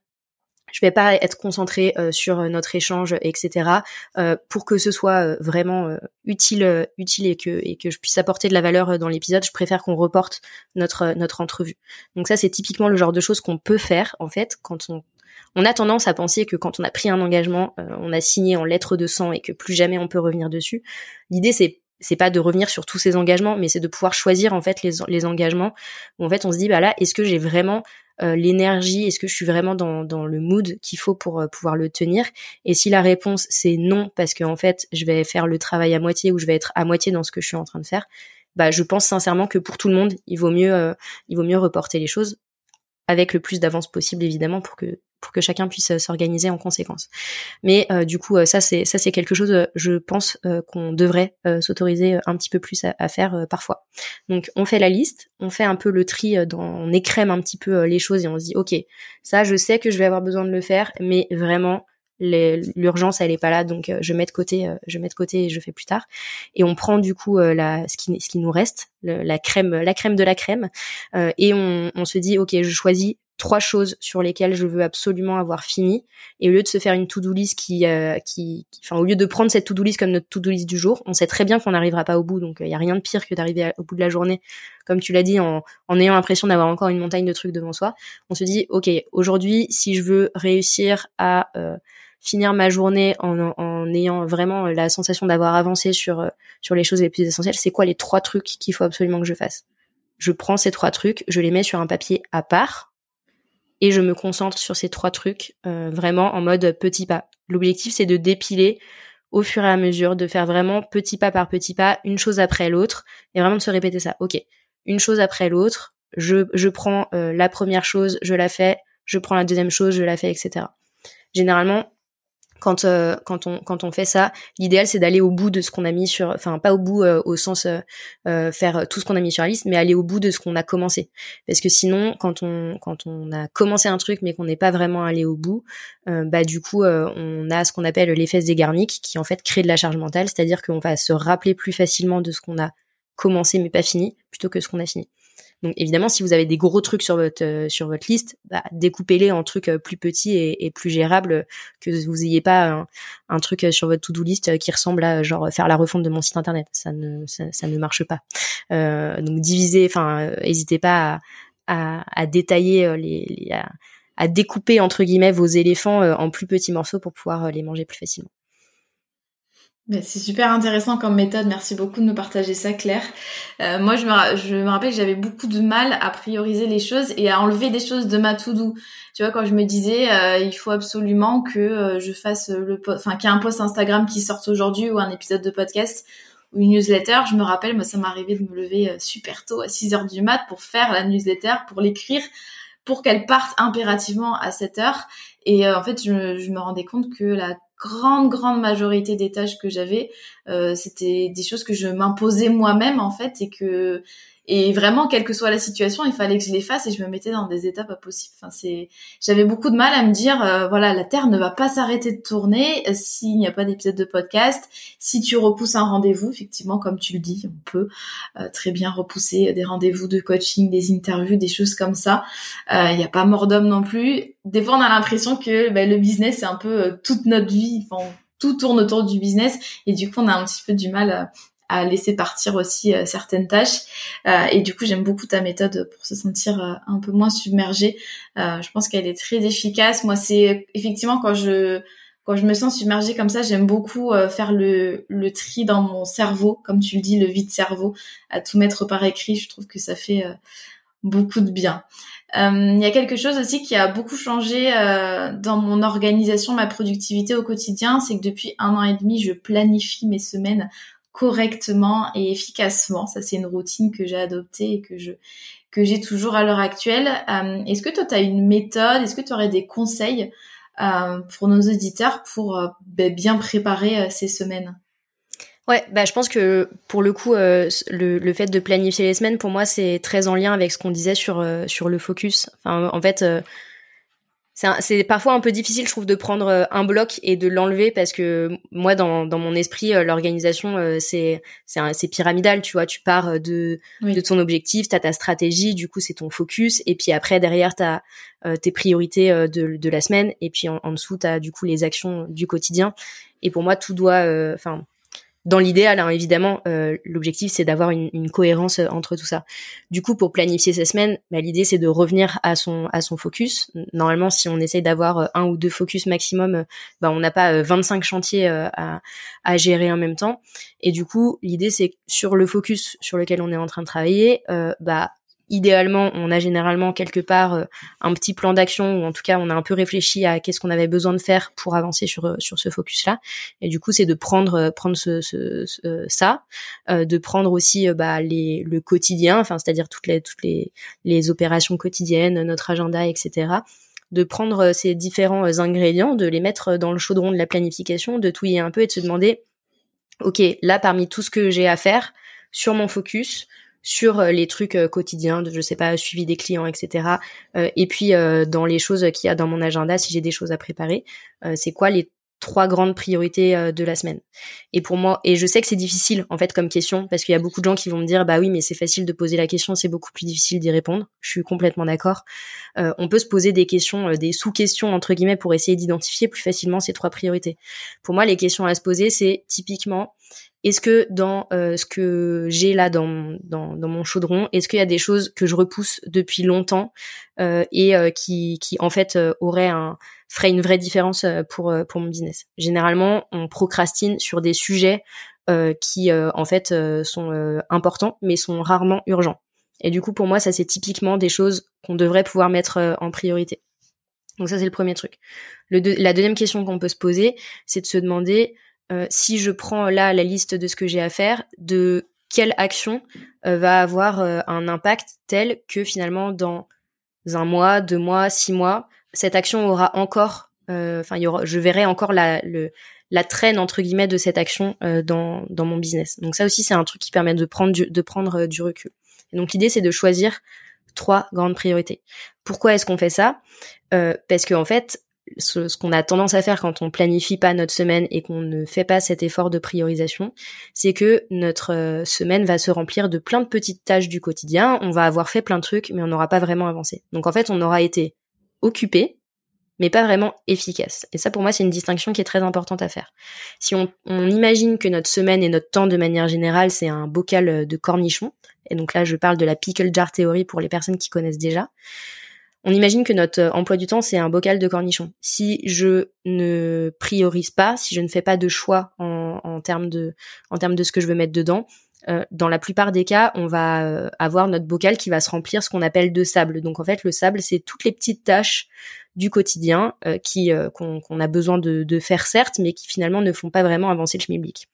je vais pas être concentrée euh, sur euh, notre échange, etc. Euh, pour que ce soit vraiment utile, utile et que et que je puisse apporter de la valeur dans l'épisode, je préfère qu'on reporte notre notre entrevue. Donc ça, c'est typiquement le genre de choses qu'on peut faire en fait quand on on a tendance à penser que quand on a pris un engagement, on a signé en lettres de sang et que plus jamais on peut revenir dessus. L'idée c'est c'est pas de revenir sur tous ces engagements, mais c'est de pouvoir choisir en fait les, les engagements. Où, en fait, on se dit bah là, est-ce que j'ai vraiment euh, l'énergie Est-ce que je suis vraiment dans, dans le mood qu'il faut pour euh, pouvoir le tenir? Et si la réponse c'est non, parce que en fait je vais faire le travail à moitié ou je vais être à moitié dans ce que je suis en train de faire, bah je pense sincèrement que pour tout le monde, il vaut mieux euh, il vaut mieux reporter les choses avec le plus d'avance possible évidemment pour que pour que chacun puisse euh, s'organiser en conséquence. Mais euh, du coup, euh, ça c'est ça c'est quelque chose, je pense qu'on devrait s'autoriser un petit peu plus à, faire parfois. Donc on fait la liste, on fait un peu le tri, dans, on écrème un petit peu les choses et on se dit ok, ça je sais que je vais avoir besoin de le faire, mais vraiment l'urgence elle est pas là donc je mets de côté je mets de côté et je fais plus tard et on prend du coup la ce qui ce qui nous reste la crème la crème de la crème. Et on, on se dit ok je choisis trois choses sur lesquelles je veux absolument avoir fini. Et au lieu de se faire une to-do list qui, euh, qui, enfin au lieu de prendre cette to-do list comme notre to-do list du jour, on sait très bien qu'on n'arrivera pas au bout. Donc il y a rien de pire que d'arriver au bout de la journée comme tu l'as dit en, en ayant l'impression d'avoir encore une montagne de trucs devant soi. On se dit OK, aujourd'hui si je veux réussir à euh, finir ma journée en, en, ayant vraiment la sensation d'avoir avancé sur euh, sur les choses les plus essentielles, c'est quoi les trois trucs qu'il faut absolument que je fasse? Je prends ces trois trucs, je les mets sur un papier à part et je me concentre sur ces trois trucs euh, vraiment en mode petit pas. L'objectif c'est de dépiler au fur et à mesure, de faire vraiment petit pas par petit pas, une chose après l'autre, et vraiment de se répéter ça. Ok, une chose après l'autre, je, je prends euh, la première chose, je la fais, je prends la deuxième chose, je la fais, etc. Généralement, quand euh, quand on quand on fait ça, l'idéal c'est d'aller au bout de ce qu'on a mis sur, enfin pas au bout euh, au sens euh, faire tout ce qu'on a mis sur la liste, mais aller au bout de ce qu'on a commencé. Parce que sinon, quand on quand on a commencé un truc mais qu'on n'est pas vraiment allé au bout, bah du coup on a ce qu'on appelle l'effet zégarmique qui en fait crée de la charge mentale, c'est-à-dire qu'on va se rappeler plus facilement de ce qu'on a commencé mais pas fini plutôt que ce qu'on a fini. Donc évidemment, si vous avez des gros trucs sur votre euh, sur votre liste, bah, découpez-les en trucs euh, plus petits et, plus gérables, que vous ayez pas un, truc euh, sur votre to-do list qui ressemble à genre faire la refonte de mon site internet. Ça ne ça, ne marche pas. donc divisez, enfin, n'hésitez pas à, détailler les, à, découper entre guillemets vos éléphants en plus petits morceaux pour pouvoir les manger plus facilement c'est super intéressant comme méthode. Merci beaucoup de nous partager ça, Claire. Euh, moi, je me, je me rappelle que j'avais beaucoup de mal à prioriser les choses et à enlever des choses de ma to-do. Tu vois, quand je me disais, euh, il faut absolument que euh, je fasse le, enfin, qu'il y ait un post Instagram qui sorte aujourd'hui ou un épisode de podcast ou une newsletter. Je me rappelle, moi, ça m'arrivait de me lever super tôt à 6 heures du mat pour faire la newsletter, pour l'écrire, pour qu'elle parte impérativement à 7 heures. Et en fait, je, je me rendais compte que la grande grande majorité des tâches que j'avais euh, c'était des choses que je m'imposais moi-même en fait et que et vraiment, quelle que soit la situation, il fallait que je les fasse et je me mettais dans des étapes impossibles. Enfin, c'est, j'avais beaucoup de mal à me dire, euh, voilà, la Terre ne va pas s'arrêter de tourner euh, s'il n'y a pas d'épisode de podcast. Si tu repousses un rendez-vous, effectivement, comme tu le dis, on peut euh, très bien repousser des rendez-vous de coaching, des interviews, des choses comme ça. Il n'y a pas mort d'homme non plus. Des fois, on a l'impression que ben, le business, c'est un peu toute notre vie. Enfin, tout tourne autour du business et du coup on a un petit peu du mal à laisser partir aussi certaines tâches. et du coup, j'aime beaucoup ta méthode pour se sentir un peu moins submergé. je pense qu'elle est très efficace. Moi, c'est effectivement quand je quand je me sens submergée comme ça, j'aime beaucoup euh, faire le, le tri dans mon cerveau, comme tu le dis, le vide cerveau, à tout mettre par écrit. Je trouve que ça fait euh, beaucoup de bien. Euh, il y a quelque chose aussi qui a beaucoup changé dans mon organisation, ma productivité au quotidien, c'est que depuis un an et demi, je planifie mes semaines correctement et efficacement. Ça, c'est une routine que j'ai adoptée et que je que j'ai toujours à l'heure actuelle. Est-ce que toi, tu as une méthode? Est-ce que tu aurais des conseils euh, pour nos auditeurs pour euh, ben, bien préparer euh, ces semaines? Ouais, bah je pense que pour le coup, le, le, fait de planifier les semaines, pour moi, c'est très en lien avec ce qu'on disait sur sur le focus. Enfin, en fait, c'est parfois un peu difficile, je trouve, de prendre euh, un bloc et de l'enlever parce que moi, dans, dans mon esprit, euh, l'organisation, euh, c'est c'est pyramidal, tu vois. Tu pars de, de ton objectif, tu as ta stratégie, du coup, c'est ton focus. Et puis après, derrière, tu as tes priorités de, de la semaine. Et puis en, en dessous, tu as du coup les actions du quotidien. Et pour moi, tout doit... Enfin, dans l'idéal, hein, évidemment, euh, l'objectif c'est d'avoir une, une, cohérence euh, entre tout ça. Du coup, pour planifier ces semaines, bah, l'idée c'est de revenir à son focus. Normalement, si on essaye d'avoir euh, un ou deux focus maximum, bah, on n'a pas 25 chantiers à, à gérer en même temps. Et du coup, l'idée c'est sur le focus sur lequel on est en train de travailler, bah idéalement, on a généralement quelque part euh, un petit plan d'action ou en tout cas, on a un peu réfléchi à qu'est-ce qu'on avait besoin de faire pour avancer sur euh, sur ce focus-là. Et du coup, c'est de prendre euh, prendre ça, de prendre aussi bah, les le quotidien, enfin c'est-à-dire toutes les toutes les les opérations quotidiennes, notre agenda, etc de prendre ces différents ingrédients, de les mettre dans le chaudron de la planification, de touiller un peu et de se demander, ok, là parmi tout ce que j'ai à faire sur mon focus, sur euh, les trucs euh, quotidiens, de, je sais pas, suivi des clients, etc. Euh, et puis dans les choses qu'il y a dans mon agenda, si j'ai des choses à préparer, c'est quoi les trois grandes priorités de la semaine? Et pour moi, et je sais que c'est difficile en fait comme question parce qu'il y a beaucoup de gens qui vont me dire bah oui mais c'est facile de poser la question, c'est beaucoup plus difficile d'y répondre. Je suis complètement d'accord. on peut se poser des questions, des sous-questions entre guillemets pour essayer d'identifier plus facilement ces trois priorités. Pour moi, les questions à se poser, c'est typiquement est-ce que dans euh, ce que j'ai là dans, dans, mon chaudron, est-ce qu'il y a des choses que je repousse depuis longtemps euh, et euh, qui, qui en fait auraient un ferait une vraie différence pour pour mon business? Généralement, on procrastine sur des sujets qui en fait sont importants mais sont rarement urgents. Et du coup, pour moi, ça c'est typiquement des choses qu'on devrait pouvoir mettre en priorité. Donc ça c'est le premier truc. La deuxième question qu'on peut se poser, c'est de se demander euh, si je prends là la liste de ce que j'ai à faire, de quelle action euh, va avoir euh, un impact tel que finalement dans un mois, deux mois, six mois, cette action aura encore, enfin, je verrai encore la, le, la traîne entre guillemets de cette action dans, dans mon business. Donc ça aussi, c'est un truc qui permet de prendre du, de prendre du recul. Donc l'idée, c'est de choisir trois grandes priorités. Pourquoi est-ce qu'on fait ça? Parce que en fait, ce, qu'on a tendance à faire quand on planifie pas notre semaine et qu'on ne fait pas cet effort de priorisation, c'est que notre euh, semaine va se remplir de plein de petites tâches du quotidien. On va avoir fait plein de trucs, mais on n'aura pas vraiment avancé. Donc en fait, on aura été occupé, mais pas vraiment efficace. Et ça, pour moi, c'est une distinction qui est très importante à faire. Si on, on imagine que notre semaine et notre temps, de manière générale, c'est un bocal de cornichons, et donc là, je parle de la pickle jar theory pour les personnes qui connaissent déjà on imagine que notre euh, emploi du temps, c'est un bocal de cornichons. Si je ne priorise pas, si je ne fais pas de choix en, termes de, en termes de ce que je veux mettre dedans, euh, dans la plupart des cas, on va euh, avoir notre bocal qui va se remplir ce qu'on appelle de sable. Donc en fait, le sable, c'est toutes les petites tâches du quotidien qui qu'on a besoin de, de, faire certes, mais qui finalement ne font pas vraiment avancer le schmilblick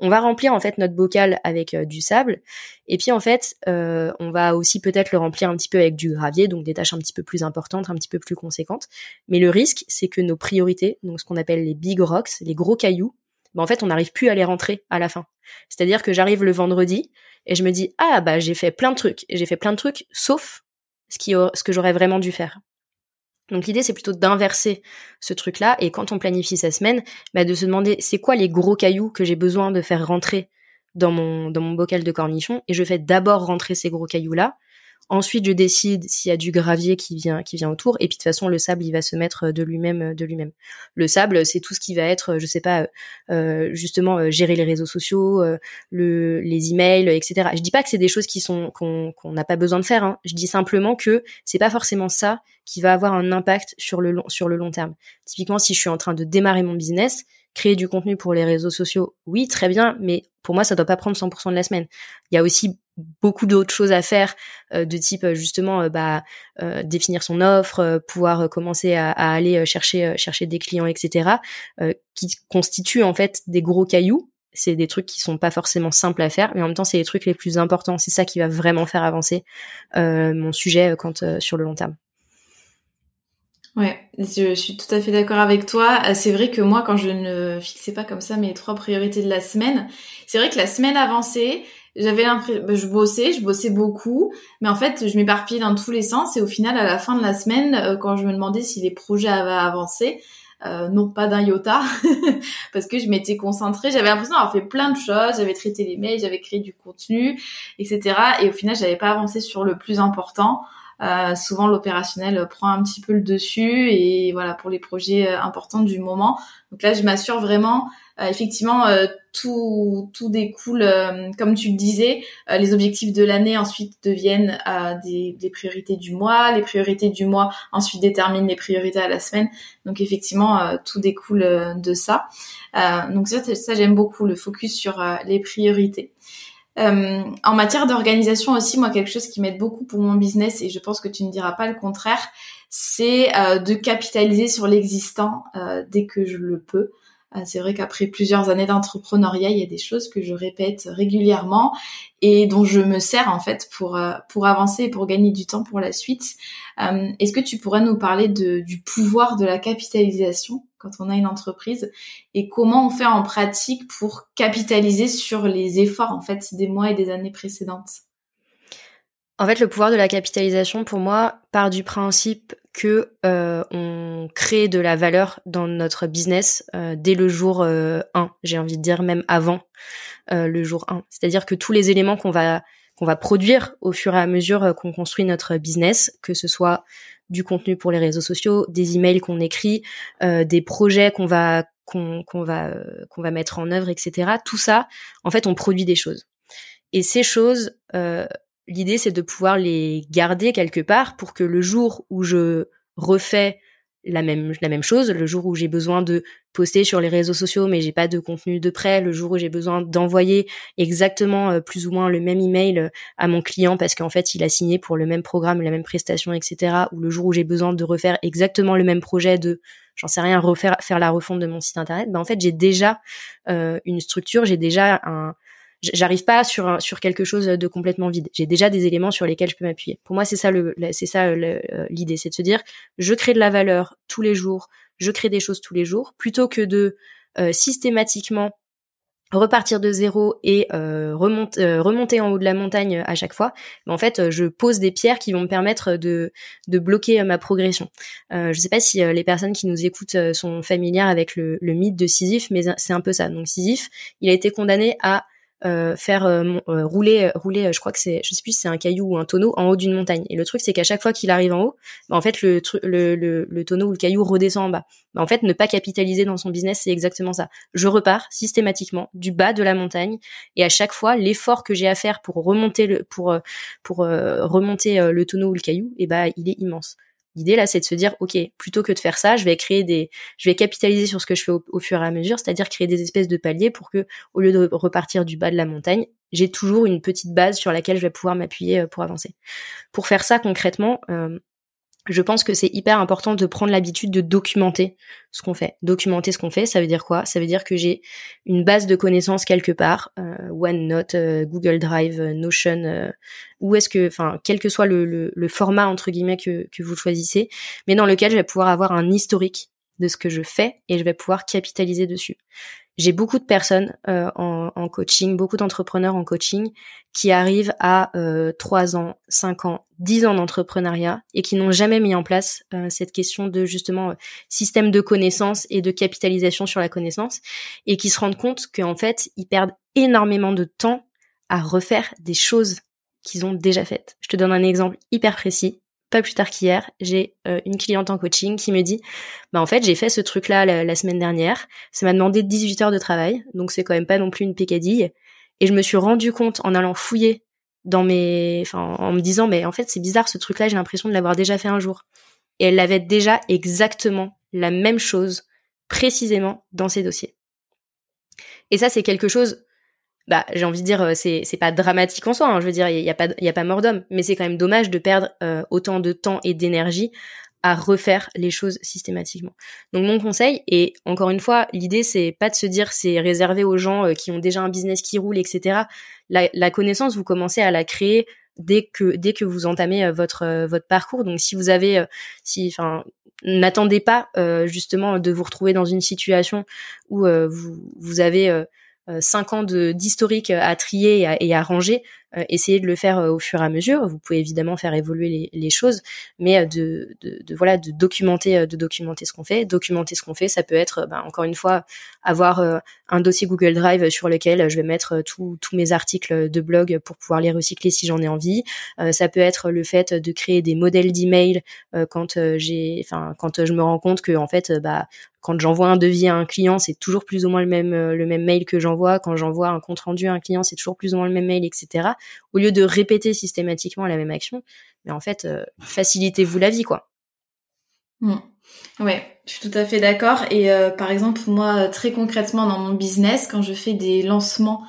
on va remplir en fait notre bocal avec euh, du sable. Et puis en fait euh, on va aussi peut-être le remplir un petit peu avec du gravier donc des tâches un petit peu plus importantes un petit peu plus conséquentes. Mais le risque c'est que nos priorités donc ce qu'on appelle les big rocks les gros cailloux ben, en fait on n'arrive plus à les rentrer à la fin. C'est-à-dire que j'arrive le vendredi et je me dis ah bah j'ai fait plein de trucs. J'ai fait plein de trucs sauf ce qui ce que j'aurais vraiment dû faire donc l'idée c'est plutôt d'inverser ce truc-là. Et quand on planifie sa semaine, bah, de se demander c'est quoi les gros cailloux que j'ai besoin de faire rentrer dans mon dans mon bocal de cornichons? Et je fais d'abord rentrer ces gros cailloux là Ensuite, je décide s'il y a du gravier qui vient qui vient autour. Et puis de toute façon, le sable, il va se mettre de lui-même de lui-même. Le sable, c'est tout ce qui va être, je sais pas, euh, justement gérer les réseaux sociaux, le, les emails, etc. Je dis pas que c'est des choses qui sont qu'on n'a pas besoin de faire. Hein. Je dis simplement que c'est pas forcément ça qui va avoir un impact sur le long sur le long terme. Typiquement, si je suis en train de démarrer mon business, créer du contenu pour les réseaux sociaux, oui, très bien, mais pour moi, ça doit pas prendre 100% de la semaine. Il y a aussi beaucoup d'autres choses à faire euh, de type euh, justement euh, bah, définir son offre, pouvoir commencer à, aller chercher chercher des clients, etc. qui constituent en fait des gros cailloux. C'est des trucs qui sont pas forcément simples à faire, mais en même temps c'est les trucs les plus importants. C'est ça qui va vraiment faire avancer mon sujet quand sur le long terme. Ouais, je suis tout à fait d'accord avec toi. Euh, c'est vrai que moi, quand je ne fixais pas comme ça mes trois priorités de la semaine, c'est vrai que la semaine avancée, j'avais l'impression, bah, je bossais, je bossais beaucoup, mais en fait, je m'éparpillais dans tous les sens et au final, à la fin de la semaine, euh, quand je me demandais si les projets avaient avancé, euh, non pas d'un iota, parce que je m'étais concentrée, j'avais l'impression d'avoir fait plein de choses, j'avais traité les mails, j'avais créé du contenu, etc. Et au final, j'avais pas avancé sur le plus important. Euh, souvent l'opérationnel prend un petit peu le dessus et voilà pour les projets euh, importants du moment. Donc là, je m'assure vraiment, effectivement, tout tout découle, comme tu le disais, les objectifs de l'année ensuite deviennent des, priorités du mois, les priorités du mois ensuite déterminent les priorités à la semaine. Donc effectivement, tout découle de ça. donc ça, j'aime beaucoup le focus sur les priorités. Euh, en matière d'organisation aussi, moi, quelque chose qui m'aide beaucoup pour mon business, et je pense que tu ne diras pas le contraire, c'est euh, de capitaliser sur l'existant euh, dès que je le peux. Euh, c'est vrai qu'après plusieurs années d'entrepreneuriat, il y a des choses que je répète régulièrement et dont je me sers en fait pour euh, pour avancer et pour gagner du temps pour la suite. Euh, est-ce que tu pourrais nous parler du pouvoir de la capitalisation quand on a une entreprise et comment on fait en pratique pour capitaliser sur les efforts en fait des mois et des années précédentes? En fait, le pouvoir de la capitalisation pour moi part du principe que euh, on crée de la valeur dans notre business euh, dès le jour 1, euh, j'ai envie de dire même avant le jour 1. C'est-à-dire que tous les éléments qu'on va qu'on va produire au fur et à mesure qu'on construit notre business, que ce soit du contenu pour les réseaux sociaux, des emails qu'on écrit, des projets qu'on va qu'on va qu'on va mettre en œuvre, etc. Tout ça, en fait, on produit des choses. Et ces choses, l'idée c'est de pouvoir les garder quelque part pour que le jour où je refais la même la même chose, le jour où j'ai besoin de poster sur les réseaux sociaux mais j'ai pas de contenu de prêt, le jour où j'ai besoin d'envoyer exactement euh, plus ou moins le même email euh, à mon client parce qu'en fait il a signé pour le même programme, la même prestation, etc. Ou le jour où j'ai besoin de refaire exactement le même projet de j'en sais rien refaire faire la refonte de mon site internet, ben en fait j'ai déjà euh, une structure, j'ai déjà un j'arrive pas sur sur quelque chose de complètement vide. J'ai déjà des éléments sur lesquels je peux m'appuyer. Pour moi, c'est ça le c'est ça euh, l'idée, c'est de se dire je crée de la valeur tous les jours, je crée des choses tous les jours plutôt que de euh, systématiquement repartir de zéro et euh, remonter en haut de la montagne à chaque fois. En fait, je pose des pierres qui vont me permettre de, de bloquer ma progression. Euh, je sais pas si les personnes qui nous écoutent sont familières avec le, le mythe de Sisyphe, mais c'est un peu ça. Donc Sisyphe, il a été condamné à euh, faire euh, euh, rouler rouler je crois que c'est je sais plus si c'est un caillou ou un tonneau en haut d'une montagne. Et le truc c'est qu'à chaque fois qu'il arrive en haut bah, en fait le, le, le, le, tonneau ou le caillou redescend en bas. Bah, en fait ne pas capitaliser dans son business c'est exactement ça. Je repars systématiquement du bas de la montagne et à chaque fois l'effort que j'ai à faire pour remonter le pour pour remonter le tonneau ou le caillou et bah il est immense L'idée là, c'est de se dire, ok, plutôt que de faire ça, je vais créer des, je vais capitaliser sur ce que je fais au, fur et à mesure, c'est-à-dire créer des espèces de paliers pour que, au lieu de repartir du bas de la montagne, j'ai toujours une petite base sur laquelle je vais pouvoir m'appuyer euh, pour avancer. Pour faire ça concrètement, euh, je pense que c'est hyper important de prendre l'habitude de documenter ce qu'on fait. Documenter ce qu'on fait, ça veut dire quoi? Ça veut dire que j'ai une base de connaissances quelque part, euh, OneNote, euh, Google Drive, euh, Notion, euh, où est-ce que, enfin, quel que soit le, le, le, format entre guillemets que, que vous choisissez, mais dans lequel je vais pouvoir avoir un historique de ce que je fais et je vais pouvoir capitaliser dessus. J'ai beaucoup de personnes euh, en, coaching, beaucoup d'entrepreneurs en coaching qui arrivent à euh, 3 ans, 5 ans, 10 ans d'entrepreneuriat et qui n'ont jamais mis en place euh, cette question de justement euh, système de connaissances et de capitalisation sur la connaissance et qui se rendent compte qu'en fait, ils perdent énormément de temps à refaire des choses qu'ils ont déjà faites. Je te donne un exemple hyper précis. Pas plus tard qu'hier, j'ai euh, une cliente en coaching qui me dit, bah en fait j'ai fait ce truc-là la, semaine dernière, ça m'a demandé 18 heures de travail, donc c'est quand même pas non plus une pécadille, et je me suis rendu compte en allant fouiller dans mes, enfin en me disant mais en fait c'est bizarre ce truc-là, j'ai l'impression de l'avoir déjà fait un jour, et elle avait déjà exactement la même chose précisément dans ses dossiers. Et ça c'est quelque chose bah j'ai envie de dire euh, c'est c'est pas dramatique en soi hein, je veux dire il y, a pas il y a pas mort d'homme mais c'est quand même dommage de perdre euh, autant de temps et d'énergie à refaire les choses systématiquement. Donc mon conseil et encore une fois l'idée c'est pas de se dire c'est réservé aux gens euh, qui ont déjà un business qui roule etc. La, la, connaissance vous commencez à la créer dès que dès que vous entamez votre votre parcours. Donc si vous avez si enfin n'attendez pas justement de vous retrouver dans une situation où vous vous avez euh, cinq ans d'historique à trier et à, ranger, euh, essayez de le faire euh, au fur et à mesure. Vous pouvez évidemment faire évoluer les, choses, mais de, de, voilà de documenter de documenter ce qu'on fait. Documenter ce qu'on fait, ça peut être ben, encore une fois avoir un dossier Google Drive sur lequel je vais mettre tous mes articles de blog pour pouvoir les recycler si j'en ai envie. ça peut être le fait de créer des modèles d'email quand j'ai, enfin quand je me rends compte que en fait bah quand j'envoie un devis à un client, c'est toujours plus ou moins le même euh, le même mail que j'envoie. Quand j'envoie un compte rendu à un client, c'est toujours plus ou moins le même mail, etc. Au lieu de répéter systématiquement la même action, mais en fait, euh, facilitez-vous la vie, quoi. Mmh. Ouais, je suis tout à fait d'accord. Et euh, par exemple, moi, très concrètement dans mon business, quand je fais des lancements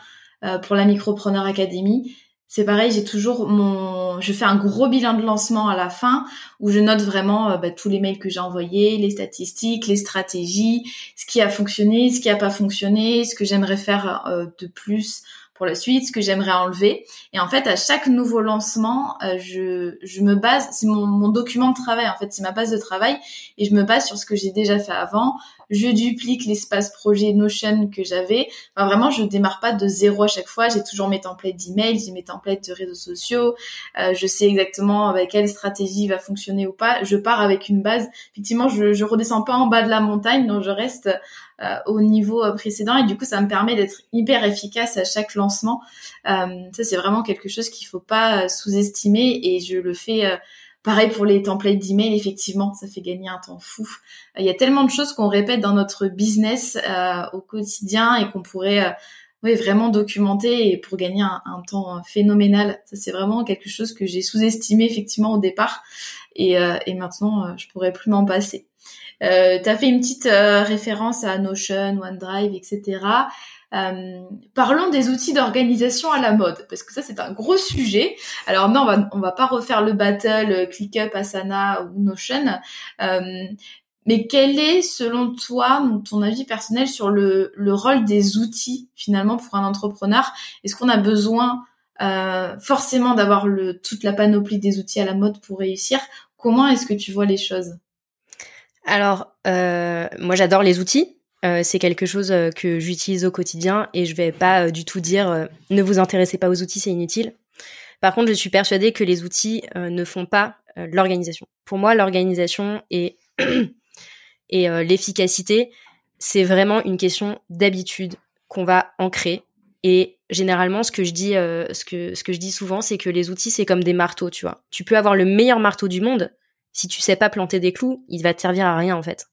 pour la Micropreneur Academy, c'est pareil, j'ai toujours mon, je fais un gros bilan de lancement à la fin où je note vraiment euh, bah, tous les mails que j'ai envoyés, les statistiques, les stratégies, ce qui a fonctionné, ce qui a pas fonctionné, ce que j'aimerais faire euh, de plus pour la suite, ce que j'aimerais enlever. Et en fait, à chaque nouveau lancement, euh, je, je me base, c'est mon, mon document de travail, en fait, c'est ma base de travail, et je me base sur ce que j'ai déjà fait avant. Je duplique l'espace projet Notion que j'avais. Vraiment, je démarre pas de zéro à chaque fois. J'ai toujours mes templates d'email, j'ai mes templates de réseaux sociaux. Euh, je sais exactement avec quelle stratégie va fonctionner ou pas. Je pars avec une base. Effectivement, je, redescends pas en bas de la montagne, donc je reste euh, au niveau euh, précédent et du coup ça me permet d'être hyper efficace à chaque lancement. Ça c'est vraiment quelque chose qu'il faut pas sous-estimer et je le fais pareil pour les templates d'email effectivement ça fait gagner un temps fou. Il y a tellement de choses qu'on répète dans notre business au quotidien et qu'on pourrait oui, vraiment documenter et pour gagner un, temps phénoménal. Ça, c'est vraiment quelque chose que j'ai sous-estimé effectivement au départ et, et maintenant, je pourrais plus m'en passer. Euh, tu as fait une petite euh, référence à Notion, OneDrive, etc. Euh, parlons des outils d'organisation à la mode, parce que ça c'est un gros sujet. Alors non, on va, on va pas refaire le battle euh, ClickUp, Asana ou Notion, euh, mais quel est selon toi, ton avis personnel sur le, le rôle des outils finalement pour un entrepreneur? Est-ce qu'on a besoin euh, forcément d'avoir le, toute la panoplie des outils à la mode pour réussir? Comment est-ce que tu vois les choses? Alors, euh, moi j'adore les outils. Euh, c'est quelque chose euh, que j'utilise au quotidien et je vais pas du tout dire ne vous intéressez pas aux outils, c'est inutile. Par contre, je suis persuadée que les outils ne font pas l'organisation. Pour moi, l'organisation et, et l'efficacité, c'est vraiment une question d'habitude qu'on va ancrer. Et généralement, ce que je dis, ce que ce que je dis souvent, c'est que les outils, c'est comme des marteaux, tu vois. Tu peux avoir le meilleur marteau du monde, si tu sais pas planter des clous, il va te servir à rien en fait.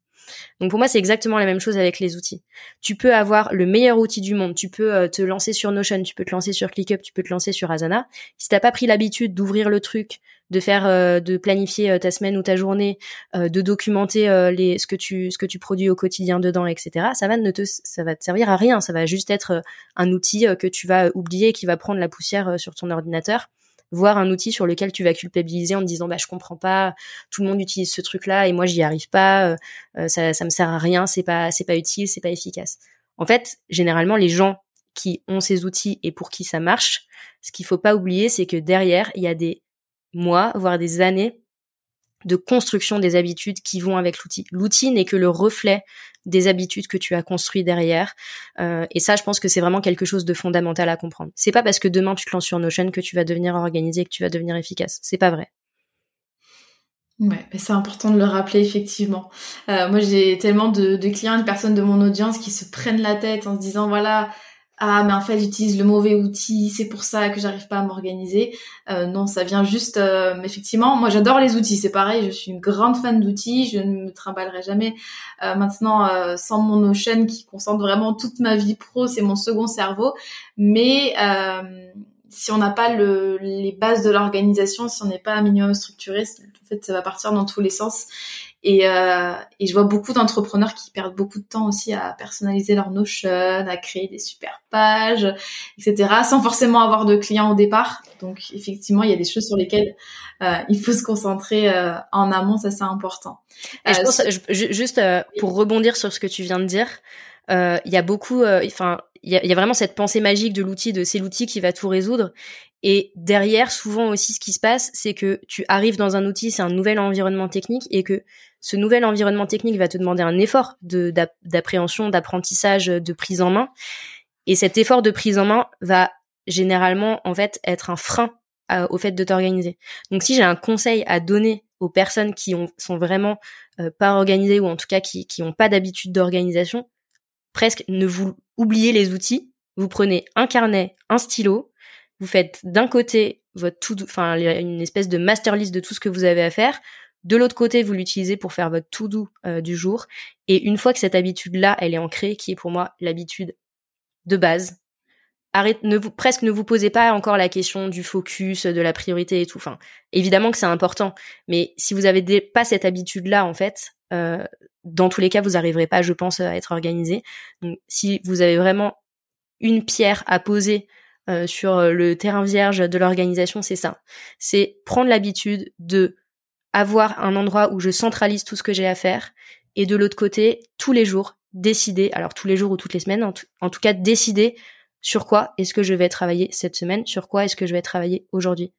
Donc pour moi, c'est exactement la même chose avec les outils. Tu peux avoir le meilleur outil du monde, tu peux euh, te lancer sur Notion, tu peux te lancer sur ClickUp, tu peux te lancer sur Asana. Si t'as pas pris l'habitude d'ouvrir le truc, de faire, euh, de planifier euh, ta semaine ou ta journée, de documenter les ce que tu ce que tu produis au quotidien dedans, etc. Ça va ne te ça va te servir à rien. Ça va juste être un outil que tu vas oublier, qui va prendre la poussière sur ton ordinateur voir un outil sur lequel tu vas culpabiliser en te disant bah je comprends pas, tout le monde utilise ce truc là et moi j'y arrive pas, euh, euh, ça ça me sert à rien, c'est pas c'est pas utile, c'est pas efficace. En fait, généralement les gens qui ont ces outils et pour qui ça marche, ce qu'il faut pas oublier c'est que derrière, il y a des mois voire des années de construction des habitudes qui vont avec l'outil. L'outil n'est que le reflet des habitudes que tu as construit derrière. Euh, et ça, je pense que c'est vraiment quelque chose de fondamental à comprendre. C'est pas parce que demain tu te lances sur Notion que tu vas devenir organisé, que tu vas devenir efficace. C'est pas vrai. Ouais, c'est important de le rappeler effectivement. Euh, moi, j'ai tellement de, de clients, de personnes de mon audience qui se prennent la tête en se disant voilà, ah mais en fait j'utilise le mauvais outil, c'est pour ça que j'arrive pas à m'organiser. Euh, non, ça vient juste euh, effectivement. Moi j'adore les outils, c'est pareil, je suis une grande fan d'outils, je ne me trimballerai jamais. Euh, maintenant sans mon Notion qui concentre vraiment toute ma vie pro, c'est mon second cerveau. Mais si on n'a pas le, les bases de l'organisation, si on n'est pas un minimum structuré, en fait ça va partir dans tous les sens. Et, euh, et je vois beaucoup d'entrepreneurs qui perdent beaucoup de temps aussi à personnaliser leur Notion, à créer des super pages, etc., sans forcément avoir de clients au départ. Donc effectivement, il y a des choses sur lesquelles euh, il faut se concentrer euh, en amont, ça c'est important. Et je euh, pense, juste euh, pour rebondir sur ce que tu viens de dire, il y a beaucoup, enfin, il y a, vraiment cette pensée magique de l'outil, de c'est l'outil qui va tout résoudre. Et derrière, souvent aussi, ce qui se passe, c'est que tu arrives dans un outil, c'est un nouvel environnement technique, et que ce nouvel environnement technique va te demander un effort d'appréhension, d'apprentissage, de prise en main. Et cet effort de prise en main va généralement, en fait, être un frein au fait de t'organiser. Donc, si j'ai un conseil à donner aux personnes qui ont, sont vraiment euh, pas organisées ou en tout cas qui qui ont pas d'habitude d'organisation, presque ne vous oubliez les outils. Vous prenez un carnet, un stylo, vous faites d'un côté votre tout, enfin une espèce de master list de tout ce que vous avez à faire. De l'autre côté, vous l'utilisez pour faire votre tout doux euh, du jour. Et une fois que cette habitude-là, elle est ancrée, qui est pour moi l'habitude de base, arrête, ne vous, presque ne vous posez pas encore la question du focus, de la priorité et tout. Enfin, évidemment que c'est important, mais si vous avez pas cette habitude-là, en fait, dans tous les cas, vous n'arriverez pas, je pense, à être organisé. Donc, si vous avez vraiment une pierre à poser euh, sur euh, le terrain vierge de l'organisation, c'est ça. C'est prendre l'habitude de avoir un endroit où je centralise tout ce que j'ai à faire et de l'autre côté, tous les jours, décider, alors tous les jours ou toutes les semaines, en, en tout cas décider sur quoi est-ce que je vais travailler cette semaine, sur quoi est-ce que je vais travailler aujourd'hui.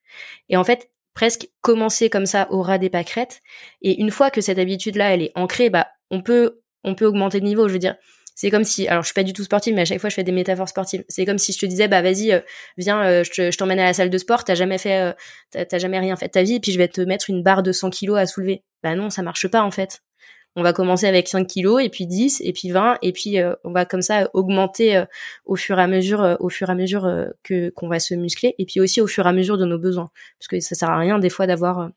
Et en fait, presque commencer comme ça au ras des pâquerettes. Et une fois que cette habitude-là, elle est ancrée, bah, on peut, on peut augmenter le niveau. Je veux dire, c'est comme si, alors je suis pas du tout sportive, mais à chaque fois je fais des métaphores sportives. C'est comme si je te disais, bah vas-y, euh, viens, euh, je t'emmène à la salle de sport, t'as jamais fait, euh, t'as jamais rien fait de ta vie, et puis je vais te mettre une barre de 100 kilos à soulever. Bah non, ça marche pas en fait. On va commencer avec 5 kilos, et puis 10, et puis 20, et puis on va comme ça augmenter au fur et à mesure, au fur et à mesure que qu'on va se muscler, et puis aussi au fur et à mesure de nos besoins, parce que ça sert à rien des fois d'avoir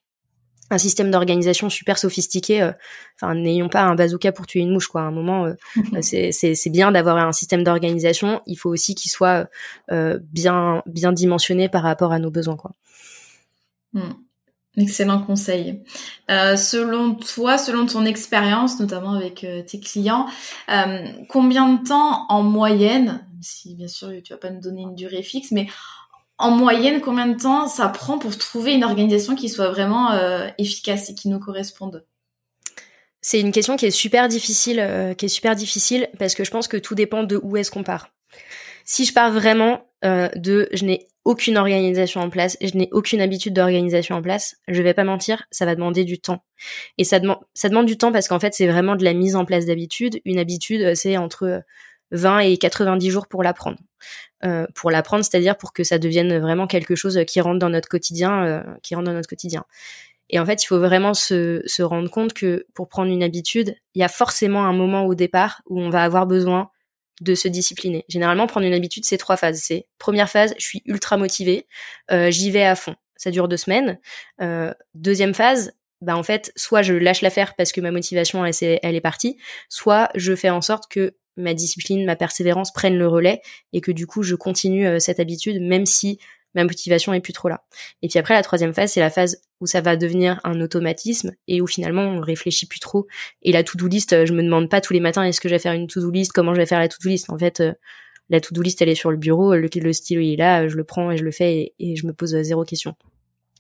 un système d'organisation super sophistiqué. Euh, enfin, n'ayons pas un bazooka pour tuer une mouche, quoi. À un moment, euh, euh, c'est bien d'avoir un système d'organisation. Il faut aussi qu'il soit bien bien dimensionné par rapport à nos besoins, quoi. Hmm. Excellent conseil. selon toi, selon ton expérience, notamment avec tes clients, combien de temps en moyenne, si bien sûr tu vas pas nous donner une durée fixe, mais en moyenne, combien de temps ça prend pour trouver une organisation qui soit vraiment euh, efficace et qui nous corresponde? C'est une question qui est super difficile, euh, qui est super difficile parce que je pense que tout dépend de où est-ce qu'on part. Si je pars vraiment euh, de je n'ai aucune organisation en place, je n'ai aucune habitude d'organisation en place, je vais pas mentir, ça va demander du temps. Et ça demande ça demande du temps parce qu'en fait, c'est vraiment de la mise en place d'habitude. Une habitude, c'est entre 20 et 90 jours pour l'apprendre. Euh, pour l'apprendre, c'est-à-dire pour que ça devienne vraiment quelque chose qui rentre dans notre quotidien, euh, qui rentre dans notre quotidien. Et en fait, il faut vraiment se, se rendre compte que pour prendre une habitude, il y a forcément un moment au départ où on va avoir besoin de se discipliner. Généralement, prendre une habitude, c'est trois phases. C'est première phase, je suis ultra motivée, euh, j'y vais à fond. Ça dure deux semaines. Euh, deuxième phase, bah en fait, soit je lâche l'affaire parce que ma motivation elle, est partie, soit je fais en sorte que ma discipline, ma persévérance prennent le relais et que du coup je continue euh, cette habitude même si ma motivation est plus trop là. Et puis après la troisième phase, c'est la phase où ça va devenir un automatisme et où finalement on réfléchit plus trop. Et la to-do list, euh, je me demande pas tous les matins est-ce que je vais faire une to-do list, comment je vais faire la to-do list? En fait, euh, la to-do list elle est sur le bureau, le, stylo il est là, je le prends et je le fais et, je me pose zéro question.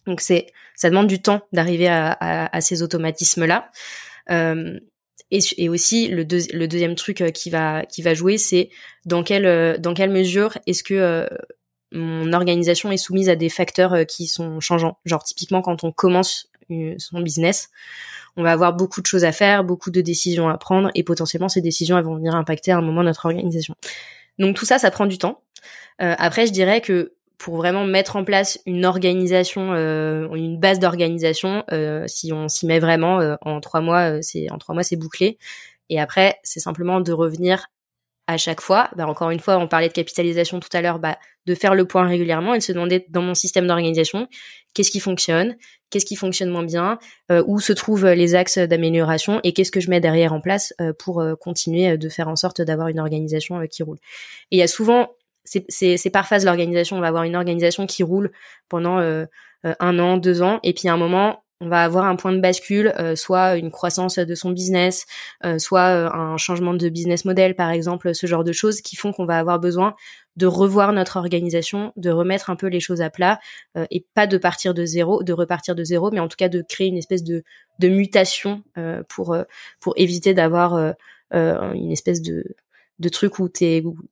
Donc c'est ça demande du temps d'arriver à, ces automatismes là. Euh, et, aussi le, deuxième truc euh, qui va qui va jouer, c'est dans quelle euh, dans quelle mesure est-ce que euh, mon organisation est soumise à des facteurs qui sont changeants. Genre typiquement quand on commence son business, on va avoir beaucoup de choses à faire, beaucoup de décisions à prendre et potentiellement ces décisions elles vont venir impacter à un moment notre organisation. Donc tout ça, ça prend du temps. Euh, après, je dirais que pour vraiment mettre en place une organisation, euh, une base d'organisation. Euh, si on s'y met vraiment, euh, en trois mois, c'est en trois mois c'est bouclé. Et après, c'est simplement de revenir à chaque fois, bah, encore une fois, on parlait de capitalisation tout à l'heure, bah, de faire le point régulièrement et de se demander dans mon système d'organisation, qu'est-ce qui fonctionne, qu'est-ce qui fonctionne moins bien, euh, où se trouvent les axes d'amélioration et qu'est-ce que je mets derrière en place euh, pour euh, continuer de faire en sorte d'avoir une organisation qui roule. Et il y a souvent, c'est par phase l'organisation, on va avoir une organisation qui roule pendant un an, deux ans, et puis à un moment, on va avoir un point de bascule, euh, soit une croissance de son business, euh, soit euh, un changement de business model, par exemple, ce genre de choses qui font qu'on va avoir besoin de revoir notre organisation, de remettre un peu les choses à plat et pas de partir de zéro, de repartir de zéro, mais en tout cas de créer une espèce de, de mutation pour éviter d'avoir une espèce de de truc où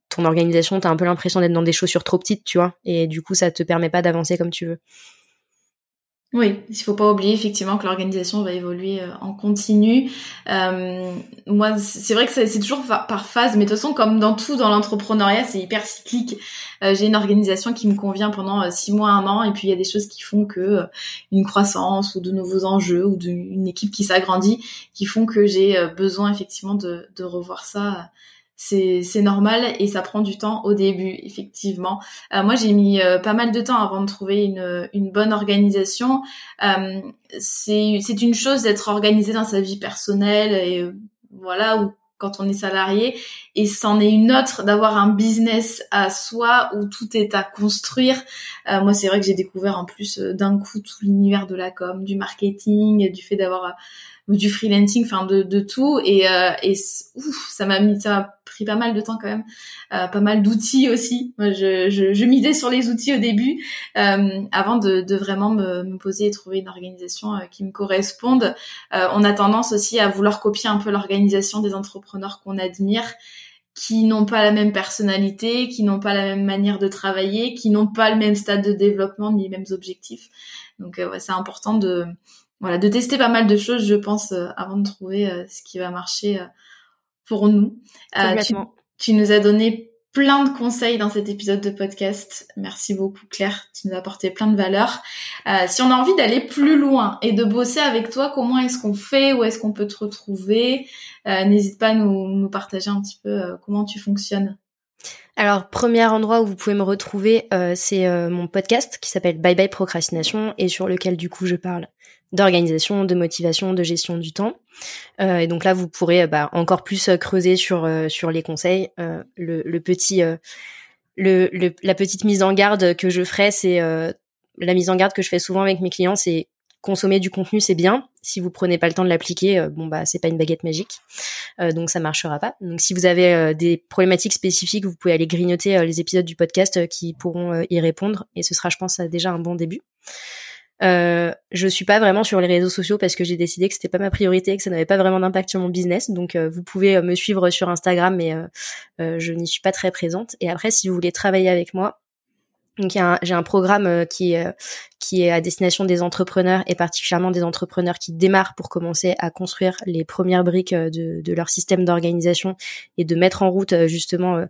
ton organisation, t'as un peu l'impression d'être dans des chaussures trop petites, tu vois, et du coup, ça te permet pas d'avancer comme tu veux. Oui, il faut pas oublier effectivement que l'organisation va évoluer euh, en continu. Euh, moi, c'est vrai que c'est toujours par phase, mais de toute façon, comme dans tout dans l'entrepreneuriat, c'est hyper cyclique. Euh, j'ai une organisation qui me convient pendant six mois, un an, et puis il y a des choses qui font que une croissance ou de nouveaux enjeux ou d'une équipe qui s'agrandit, qui font que j'ai besoin effectivement de, de revoir ça c'est normal et ça prend du temps au début effectivement. Euh, moi j'ai mis euh, pas mal de temps avant de trouver une, une bonne organisation. Euh, c'est une chose d'être organisé dans sa vie personnelle et euh, voilà ou quand on est salarié et c'en est une autre d'avoir un business à soi où tout est à construire. moi c'est vrai que j'ai découvert en plus d'un coup tout l'univers de la com, du marketing, du fait d'avoir du freelancing, enfin de, de tout et, euh, et ouf, ça m'a mis ça pas mal de temps quand même, euh, pas mal d'outils aussi. Moi, je, je, je, misais sur les outils au début euh, avant de, de vraiment me, me, poser et trouver une organisation euh, qui me corresponde. Euh, on a tendance aussi à vouloir copier un peu l'organisation des entrepreneurs qu'on admire qui n'ont pas la même personnalité, qui n'ont pas la même manière de travailler, qui n'ont pas le même stade de développement ni les mêmes objectifs. Donc ouais, c'est important de voilà, de tester pas mal de choses, je pense, euh, avant de trouver euh, ce qui va marcher euh, pour nous. Tu, tu, nous as donné plein de conseils dans cet épisode de podcast. Merci beaucoup Claire, tu nous as apporté plein de valeurs. si on a envie d'aller plus loin et de bosser avec toi, comment est-ce qu'on fait? Où est-ce qu'on peut te retrouver? N'hésite pas à nous, nous partager un petit peu comment tu fonctionnes. Alors, premier endroit où vous pouvez me retrouver, c'est mon podcast qui s'appelle Bye Bye Procrastination et sur lequel du coup je parle d'organisation, de motivation, de gestion du temps. Euh, et donc là, vous pourrez bah, encore plus euh, creuser sur euh, sur les conseils. Le, le, petit le, le, la petite mise en garde que je ferai, c'est la mise en garde que je fais souvent avec mes clients, c'est consommer du contenu, c'est bien. Si vous prenez pas le temps de l'appliquer, bon bah c'est pas une baguette magique, donc ça marchera pas. Donc si vous avez des problématiques spécifiques, vous pouvez aller grignoter les épisodes du podcast qui pourront y répondre, et ce sera, je pense, déjà un bon début. Euh, je suis pas vraiment sur les réseaux sociaux parce que j'ai décidé que c'était pas ma priorité et que ça n'avait pas vraiment d'impact sur mon business. Donc euh, vous pouvez euh, me suivre sur Instagram, mais euh, je n'y suis pas très présente. Et après, si vous voulez travailler avec moi, donc j'ai un programme qui qui est à destination des entrepreneurs et particulièrement des entrepreneurs qui démarrent pour commencer à construire les premières briques de, de leur système d'organisation et de mettre en route justement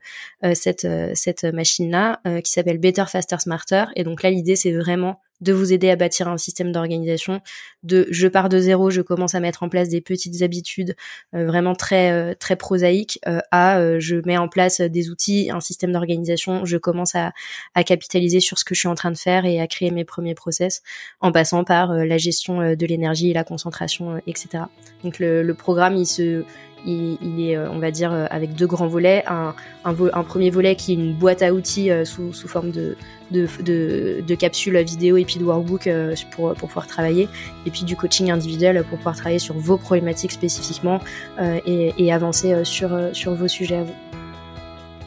cette cette machine là qui s'appelle Better Faster Smarter. Et donc là l'idée c'est vraiment de vous aider à bâtir un système d'organisation, de je pars de zéro, je commence à mettre en place des petites habitudes euh, vraiment très euh, très prosaïques, euh, à je mets en place des outils, un système d'organisation, je commence à, à capitaliser sur ce que je suis en train de faire et à créer mes premiers process, en passant par la gestion de l'énergie et la concentration, etc. Donc le, le programme il se il, il, est, on va dire, avec deux grands volets. Un, un, un, premier volet qui est une boîte à outils sous, sous forme de, de, de, capsules vidéo et puis de workbook euh, pour, pour pouvoir travailler, et puis du coaching individuel pour pouvoir travailler sur vos problématiques spécifiquement euh, et, et, avancer euh, sur, sur vos sujets à vous.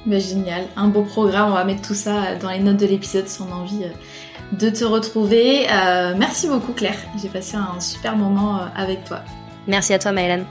Mais génial, un beau programme, on va mettre tout ça dans les notes de l'épisode si on a envie de te retrouver. merci beaucoup Claire, j'ai passé un super moment avec toi. Merci à toi Maëlan.